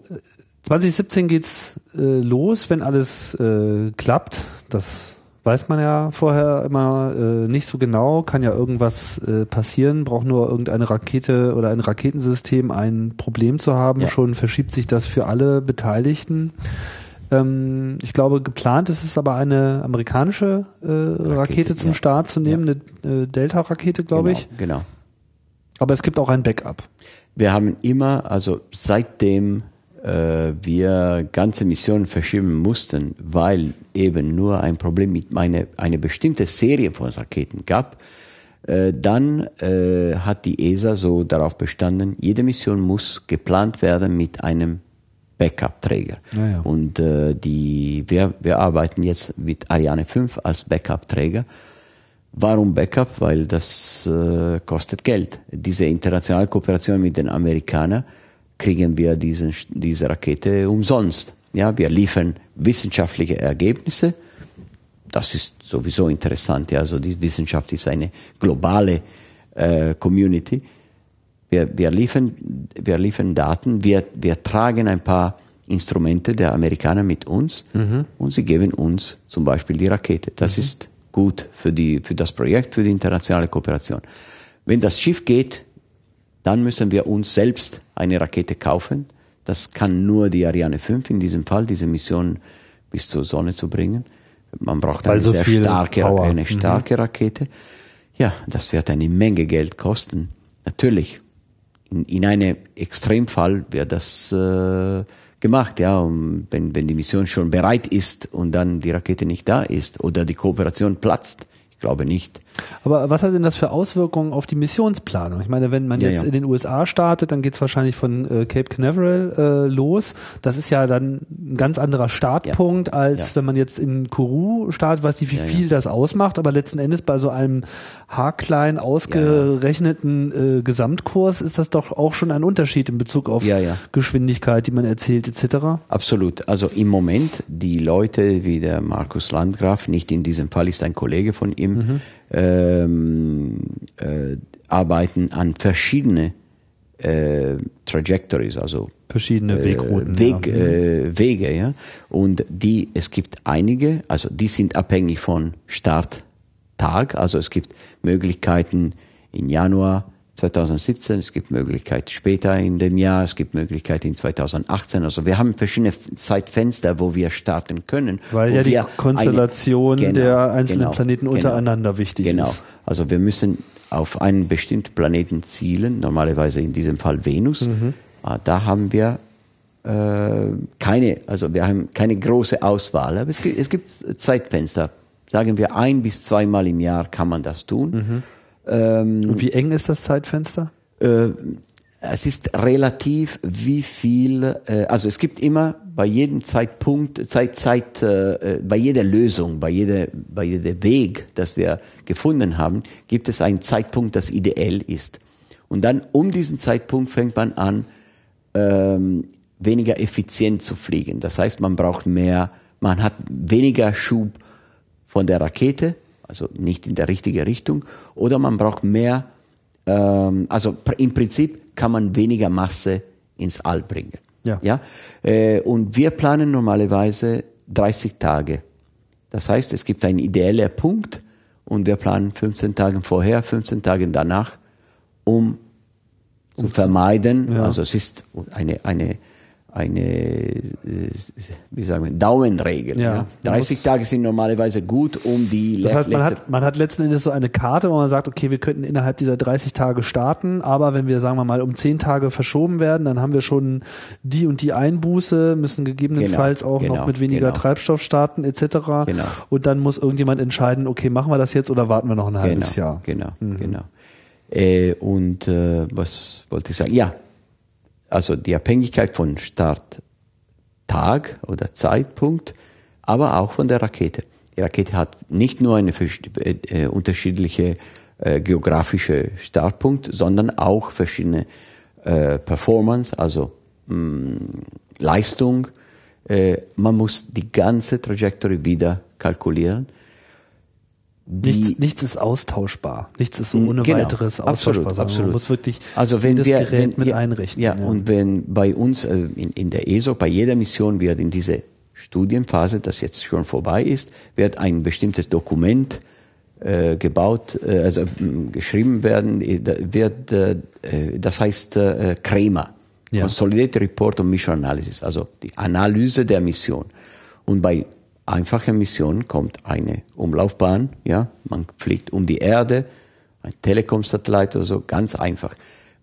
2017 geht's äh, los, wenn alles äh, klappt. Das weiß man ja vorher immer äh, nicht so genau. Kann ja irgendwas äh, passieren. Braucht nur irgendeine Rakete oder ein Raketensystem ein Problem zu haben. Ja. Schon verschiebt sich das für alle Beteiligten. Ähm, ich glaube, geplant ist es aber eine amerikanische äh, Rakete, Rakete, zum ja. Start zu nehmen, ja. eine äh, Delta-Rakete, glaube genau, ich. Genau. Aber es gibt auch ein Backup. Wir haben immer, also seitdem äh, wir ganze Missionen verschieben mussten, weil eben nur ein Problem mit meine, eine bestimmte Serie von Raketen gab, äh, dann äh, hat die ESA so darauf bestanden, jede Mission muss geplant werden mit einem Backup-Träger. Ja, ja. Und äh, die, wir, wir arbeiten jetzt mit Ariane 5 als Backup-Träger. Warum Backup? Weil das äh, kostet Geld. Diese internationale Kooperation mit den Amerikanern kriegen wir diesen, diese Rakete umsonst. Ja, wir liefern wissenschaftliche Ergebnisse. Das ist sowieso interessant. Ja, also die Wissenschaft ist eine globale äh, Community. Wir, wir, liefern, wir liefern Daten, wir, wir tragen ein paar Instrumente der Amerikaner mit uns Mhm. und sie geben uns zum Beispiel die Rakete. Das ist gut für, die, für das Projekt, für die internationale Kooperation. Wenn das Schiff geht, dann müssen wir uns selbst eine Rakete kaufen. Das kann nur die Ariane 5 in diesem Fall, diese Mission bis zur Sonne zu bringen. Man braucht eine so sehr starke, Power. eine Mhm. starke Rakete. Ja, das wird eine Menge Geld kosten. Natürlich, in, in einem Extremfall wird das äh, gemacht, ja, und wenn, wenn die Mission schon bereit ist und dann die Rakete nicht da ist oder die Kooperation platzt. Ich glaube nicht. Aber was hat denn das für Auswirkungen auf die Missionsplanung? Ich meine, wenn man Ja, jetzt ja. in den USA startet, dann geht's wahrscheinlich von äh, Cape Canaveral äh, los. Das ist ja dann ein ganz anderer Startpunkt, als Ja. wenn man jetzt in Kourou startet, weiß nicht, wie viel das ausmacht, aber letzten Endes bei so einem haarklein ausgerechneten äh, Gesamtkurs ist das doch auch schon ein Unterschied in Bezug auf. Geschwindigkeit, die man erzählt, etc. Absolut. Also im Moment, die Leute wie der Markus Landgraf, nicht in diesem Fall ist ein Kollege von ihm, ähm, äh, arbeiten an verschiedene äh, Trajectories, also Verschiedene Wegrouten. äh, Weg, ja. äh, Wege, ja. Und die, es gibt einige, also die sind abhängig von Starttag. Also es gibt Möglichkeiten in Januar 2017, es gibt Möglichkeiten später in dem Jahr, es gibt Möglichkeiten in 2018. Also wir haben verschiedene Zeitfenster, wo wir starten können. Weil ja die Konstellation eine- der einzelnen genau, Planeten genau, untereinander wichtig genau. ist. Also wir müssen auf einen bestimmten Planeten zielen, normalerweise in diesem Fall Venus. Mhm. Ah, Da haben wir äh, keine, also wir haben keine große Auswahl, aber es gibt, es gibt Zeitfenster. Sagen wir ein bis zweimal im Jahr kann man das tun. Mhm. Ähm, Und wie eng ist das Zeitfenster? äh, es ist relativ, wie viel, äh, also es gibt immer bei jedem Zeitpunkt, Zeit, Zeit, äh, bei jeder Lösung, bei jeder, bei jeder Weg, das wir gefunden haben, gibt es einen Zeitpunkt, das ideell ist. Und dann um diesen Zeitpunkt fängt man an, ähm, weniger effizient zu fliegen. Das heißt, man braucht mehr, man hat weniger Schub von der Rakete, also nicht in der richtigen Richtung, oder man braucht mehr, ähm, also im Prinzip kann man weniger Masse ins All bringen. Ja. Ja? Äh, und wir planen normalerweise 30 Tage. Das heißt, es gibt einen ideellen Punkt und wir planen 15 Tage vorher, 15 Tage danach, um zu vermeiden. ja. Also es ist eine, eine, eine äh, wie sagen wir, Daumenregel. Ja. Ja. 30 Tage sind normalerweise gut, um die Das heißt, man hat, man hat letzten Endes so eine Karte, wo man sagt, okay, wir könnten innerhalb dieser 30 Tage starten, aber wenn wir, sagen wir mal, um 10 Tage verschoben werden, dann haben wir schon die und die Einbuße, müssen gegebenenfalls Genau, auch noch genau, mit weniger genau. Treibstoff starten, etc. Genau. Und dann muss irgendjemand entscheiden, okay, machen wir das jetzt oder warten wir noch ein halbes genau, Jahr. Genau, genau. Äh, und äh, was wollte ich sagen? Ja, also die Abhängigkeit von Starttag oder Zeitpunkt, aber auch von der Rakete. Die Rakete hat nicht nur eine äh, äh, unterschiedliche äh, geografische Startpunkt, sondern auch verschiedene äh, Performance, also mh, Leistung. Äh, man muss die ganze Trajectory wieder kalkulieren. Nichts, nichts ist austauschbar. Nichts ist so ohne Genau, weiteres absolut, austauschbar. sondern absolut. Man muss wirklich Also wenn jedes wir, Gerät wenn, mit ja, einrichten. Ja, und wenn bei uns äh, in, in der ESO, bei jeder Mission wird in diese Studienphase, das jetzt schon vorbei ist, wird ein bestimmtes Dokument äh, gebaut, äh, also m, geschrieben werden, äh, wird, äh, äh, das heißt äh, CREMA, Ja. Consolidated Report on Mission Analysis, also die Analyse der Mission. Und bei einfachen Missionen kommt eine Umlaufbahn, ja, man fliegt um die Erde, ein Telekom-Satellit oder so, ganz einfach.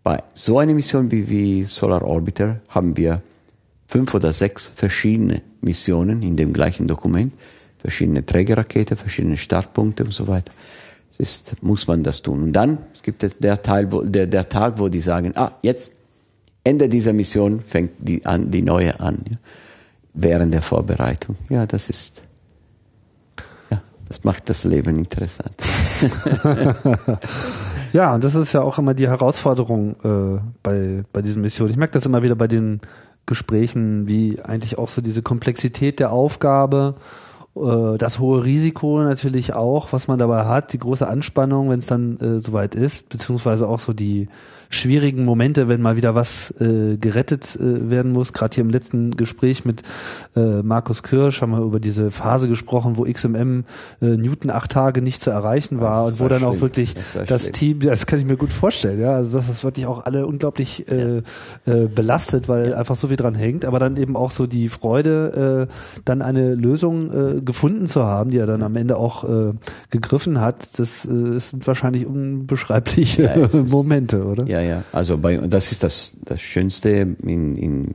Bei so einer Mission wie, wie Solar Orbiter haben wir fünf oder sechs verschiedene Missionen in dem gleichen Dokument, verschiedene Trägerrakete, verschiedene Startpunkte und so weiter. Es ist, muss man das tun. Und dann gibt es der Teil, wo, der, der Tag, wo die sagen, ah, jetzt Ende dieser Mission fängt die, an, die neue an. Ja? Während der Vorbereitung. Ja, das ist, ja, das macht das Leben interessant. ja, und das ist ja auch immer die Herausforderung äh, bei, bei diesen Missionen. Ich merke das immer wieder bei den Gesprächen, wie eigentlich auch so diese Komplexität der Aufgabe äh, das hohe Risiko natürlich auch, was man dabei hat, die große Anspannung, wenn es dann äh, soweit ist, beziehungsweise auch so die schwierigen Momente, wenn mal wieder was äh, gerettet äh, werden muss. Gerade hier im letzten Gespräch mit äh, Markus Kirsch haben wir über diese Phase gesprochen, wo XMM äh, Newton acht Tage nicht zu erreichen war und wo dann schlimm. auch wirklich das, das Team, das kann ich mir gut vorstellen, ja, also dass das wirklich auch alle unglaublich äh, äh, belastet, weil ja. einfach so viel dran hängt, aber dann eben auch so die Freude, äh, dann eine Lösung äh, gefunden zu haben, die er dann am Ende auch äh, gegriffen hat, das äh, sind wahrscheinlich unbeschreibliche ja, Momente, oder? Ja, ja. Also bei, das ist das, das Schönste in, in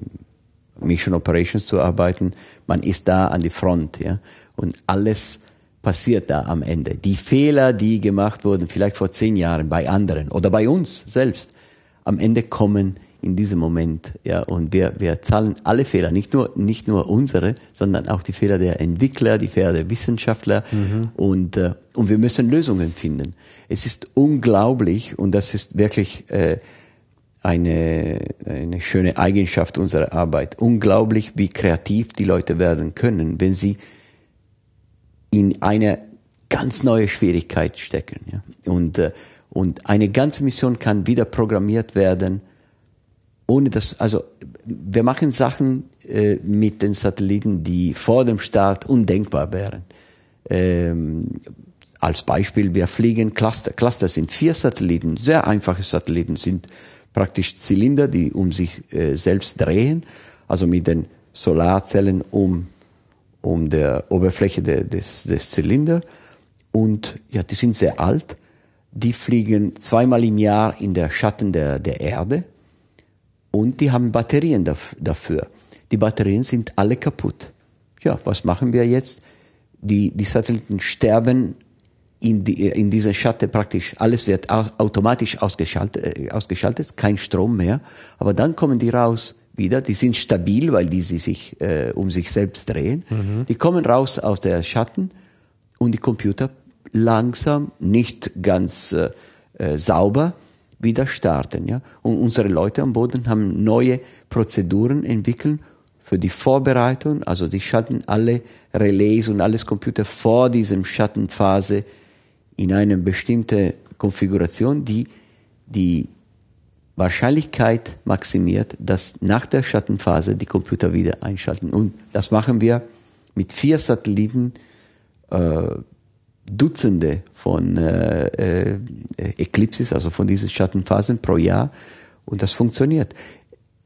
Mission Operations zu arbeiten. Man ist da an die Front, ja. Und alles passiert da am Ende. Die Fehler, die gemacht wurden, vielleicht vor zehn Jahren bei anderen oder bei uns selbst, am Ende kommen in diesem Moment, ja. Und wir, wir zahlen alle Fehler, nicht nur, nicht nur unsere, sondern auch die Fehler der Entwickler, die Fehler der Wissenschaftler. Mhm. Und, äh, und wir müssen Lösungen finden. Es ist unglaublich und das ist wirklich äh, eine, eine schöne Eigenschaft unserer Arbeit. Unglaublich, wie kreativ die Leute werden können, wenn sie in eine ganz neue Schwierigkeit stecken. Ja? Und, äh, und eine ganze Mission kann wieder programmiert werden, ohne dass, also wir machen Sachen äh, mit den Satelliten, die vor dem Start undenkbar wären. Ähm, als Beispiel, wir fliegen Cluster. Cluster sind vier Satelliten, sehr einfache Satelliten, sind praktisch Zylinder, die um sich äh, selbst drehen, also mit den Solarzellen um, um der Oberfläche de, des, des Zylinder. Und ja, die sind sehr alt. Die fliegen zweimal im Jahr in der Schatten der, der Erde und die haben Batterien dafür. Die Batterien sind alle kaputt. Ja, was machen wir jetzt? Die, die Satelliten sterben in, die, in dieser Schatte praktisch, alles wird automatisch ausgeschaltet, äh, ausgeschaltet, kein Strom mehr. Aber dann kommen die raus wieder, die sind stabil, weil die sie sich äh, um sich selbst drehen. Mhm. Die kommen raus aus der Schatten und die Computer langsam, nicht ganz äh, äh, sauber, wieder starten. Ja? Und unsere Leute am Boden haben neue Prozeduren entwickelt für die Vorbereitung, also die schalten alle Relais und alles Computer vor diesem Schattenphase in eine bestimmte Konfiguration, die die Wahrscheinlichkeit maximiert, dass nach der Schattenphase die Computer wieder einschalten. Und das machen wir mit vier Satelliten, äh, Dutzende von äh, äh, Eclipses, also von diesen Schattenphasen pro Jahr. Und das funktioniert.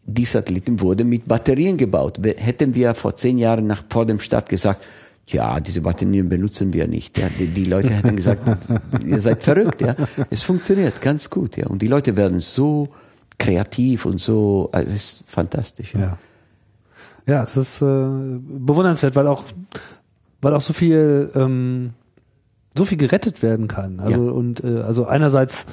Die Satelliten wurden mit Batterien gebaut. Hätten wir vor zehn Jahren nach, vor dem Start gesagt, ja, diese Batterien benutzen wir nicht. Ja, die, die Leute hätten gesagt, ihr seid verrückt. Ja, es funktioniert ganz gut. Ja, und die Leute werden so kreativ und so, also es ist fantastisch. Ja, ja, ja es ist äh, bewundernswert, weil auch, weil auch so viel, ähm, so viel gerettet werden kann. Also ja. und äh, also einerseits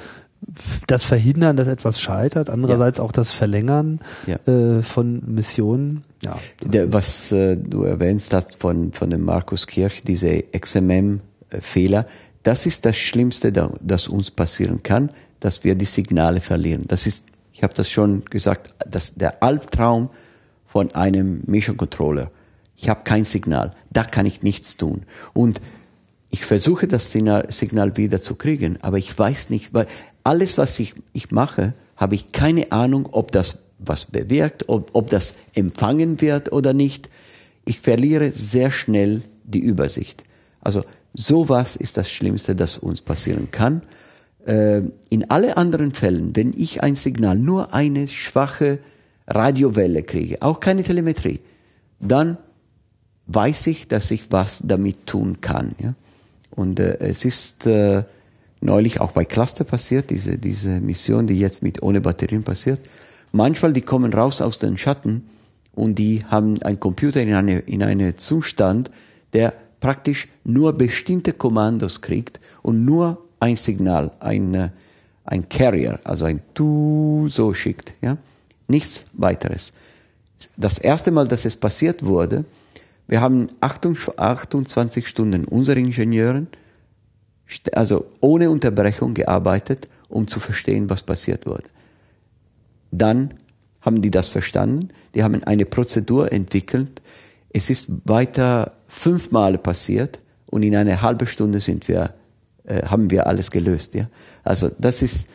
das Verhindern, dass etwas scheitert, andererseits ja. auch das Verlängern ja. äh, von Missionen. Ja, Der, was äh, du erwähnst hast von, von dem Markus Kirch, diese XMM-Fehler, das ist das Schlimmste, das uns passieren kann, dass wir die Signale verlieren. Das ist, ich habe das schon gesagt, das, der Albtraum von einem Mission Controller. Ich habe kein Signal, da kann ich nichts tun. Und ich versuche das Signal, Signal wieder zu kriegen, aber ich weiß nicht, weil alles, was ich, ich mache, habe ich keine Ahnung, ob das was bewirkt, ob, ob das empfangen wird oder nicht. Ich verliere sehr schnell die Übersicht. Also sowas ist das Schlimmste, das uns passieren kann. Äh, in alle anderen Fällen, wenn ich ein Signal, nur eine schwache Radiowelle kriege, auch keine Telemetrie, dann weiß ich, dass ich was damit tun kann. Ja? Und äh, es ist äh, neulich auch bei Cluster passiert, diese, diese Mission, die jetzt mit ohne Batterien passiert. Manchmal, die kommen raus aus den Schatten und die haben einen Computer in eine, in einen Zustand, der praktisch nur bestimmte Kommandos kriegt und nur ein Signal, ein, ein Carrier, also ein Tu so schickt. Ja? Nichts weiteres. Das erste Mal, dass es passiert wurde, wir haben 28 Stunden unsere Ingenieuren, also ohne Unterbrechung gearbeitet, um zu verstehen, was passiert wurde. Dann haben die das verstanden, die haben eine Prozedur entwickelt. Es ist weiter fünfmal passiert und in einer halben Stunde sind wir, äh, haben wir alles gelöst. Ja? Also das ist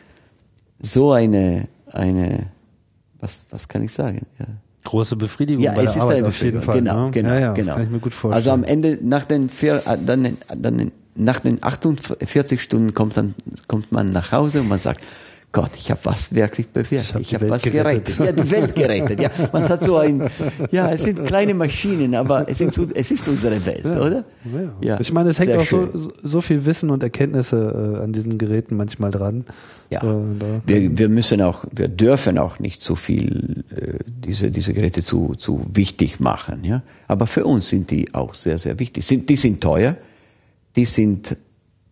so eine, eine was, was kann ich sagen? Ja. Große Befriedigung ja, es ist Arbeit eine auf jeden Fall. Genau, ne? genau, ja, ja, genau. Kann ich mir gut vorstellen. Also am Ende, nach den, vier, äh, dann, dann, nach den 48 Stunden kommt, dann, kommt man nach Hause und man sagt, Gott, ich habe was wirklich bewirkt. Ich Ich hab habe hab was gerettet. gerettet. Ja, die Welt gerettet. Ja, man hat so ein, ja, es sind kleine Maschinen, aber es, sind, es ist unsere Welt, oder? Ja. Ja, ich meine, es hängt sehr auch so- so viel Wissen und Erkenntnisse äh, an diesen Geräten manchmal dran. Ja, Äh, wir, wir müssen auch, wir dürfen auch nicht so viel äh, diese diese Geräte zu zu wichtig machen, ja. Aber für uns sind die auch sehr sehr wichtig. Sind die sind teuer, die sind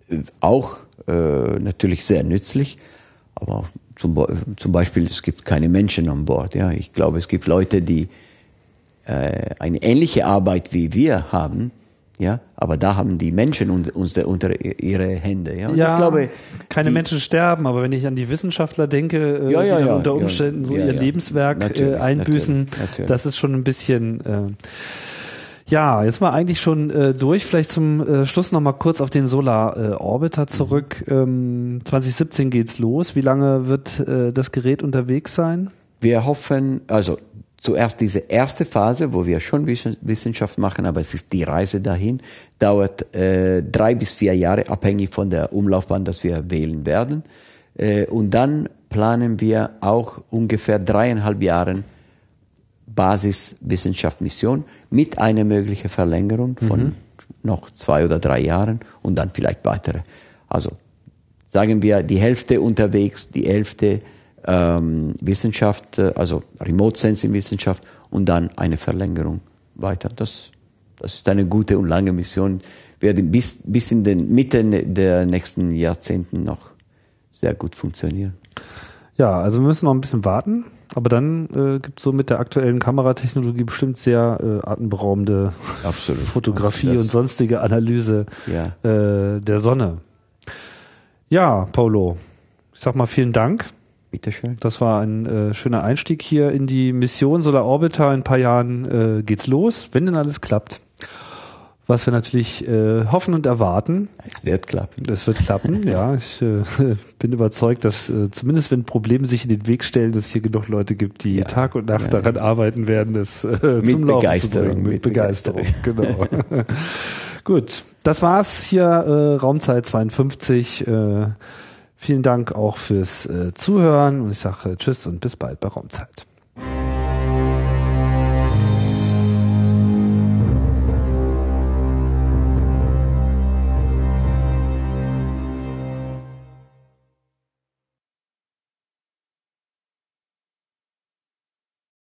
äh, auch äh, natürlich sehr nützlich, aber zum, zum Beispiel es gibt keine Menschen an Bord, ja. Ich glaube es gibt Leute, die äh, eine ähnliche Arbeit wie wir haben. Ja, aber da haben die Menschen uns, unter ihre Hände. Ja, ja, ich glaube, keine die- Menschen sterben, aber wenn ich an die Wissenschaftler denke, äh, Ja, ja, die dann unter Umständen so ihr. Lebenswerk äh, Natürlich, einbüßen, natürlich, natürlich. das ist schon ein bisschen. Äh, ja, jetzt mal eigentlich schon äh, durch. Vielleicht zum äh, Schluss noch mal kurz auf den Solar äh, Orbiter zurück. Ähm, 2017 geht's los. Wie lange wird äh, das Gerät unterwegs sein? Wir hoffen, also zuerst diese erste Phase, wo wir schon Wissen- Wissenschaft machen, aber es ist die Reise dahin, dauert äh, drei bis vier Jahre, abhängig von der Umlaufbahn, das wir wählen werden. Äh, und dann planen wir auch ungefähr dreieinhalb Jahren Basiswissenschaft-Mission mit einer möglichen Verlängerung von noch zwei oder drei Jahren und dann vielleicht weitere. Also sagen wir die Hälfte unterwegs, die Hälfte ähm, Wissenschaft, äh, also Remote Sensing Wissenschaft und dann eine Verlängerung weiter. Das, das ist eine gute und lange Mission. Werden bis, bis in den Mitte der nächsten Jahrzehnten noch sehr gut funktionieren. Ja, also wir müssen noch ein bisschen warten, aber dann äh, gibt es so mit der aktuellen Kameratechnologie bestimmt sehr äh, atemberaubende Absolut. Fotografie Also und sonstige Analyse Ja. äh, der Sonne. Ja, Paulo, ich sag mal vielen Dank. Bitteschön. Das war ein äh, schöner Einstieg hier in die Mission Solar Orbiter. In ein paar Jahren äh, geht's los, wenn denn alles klappt. Was wir natürlich äh, hoffen und erwarten. Es wird klappen. Das wird klappen, ja. Ich äh, bin überzeugt, dass äh, zumindest wenn Probleme sich in den Weg stellen, dass es hier genug Leute gibt, die Ja, Tag und Nacht ja. daran arbeiten werden, das äh, zum Laufen Begeisterung, zu bringen. Mit, mit Begeisterung, genau. Gut, das war's hier, äh, Raumzeit 52. Vielen Dank auch fürs äh, Zuhören und ich sage Tschüss und bis bald bei Raumzeit.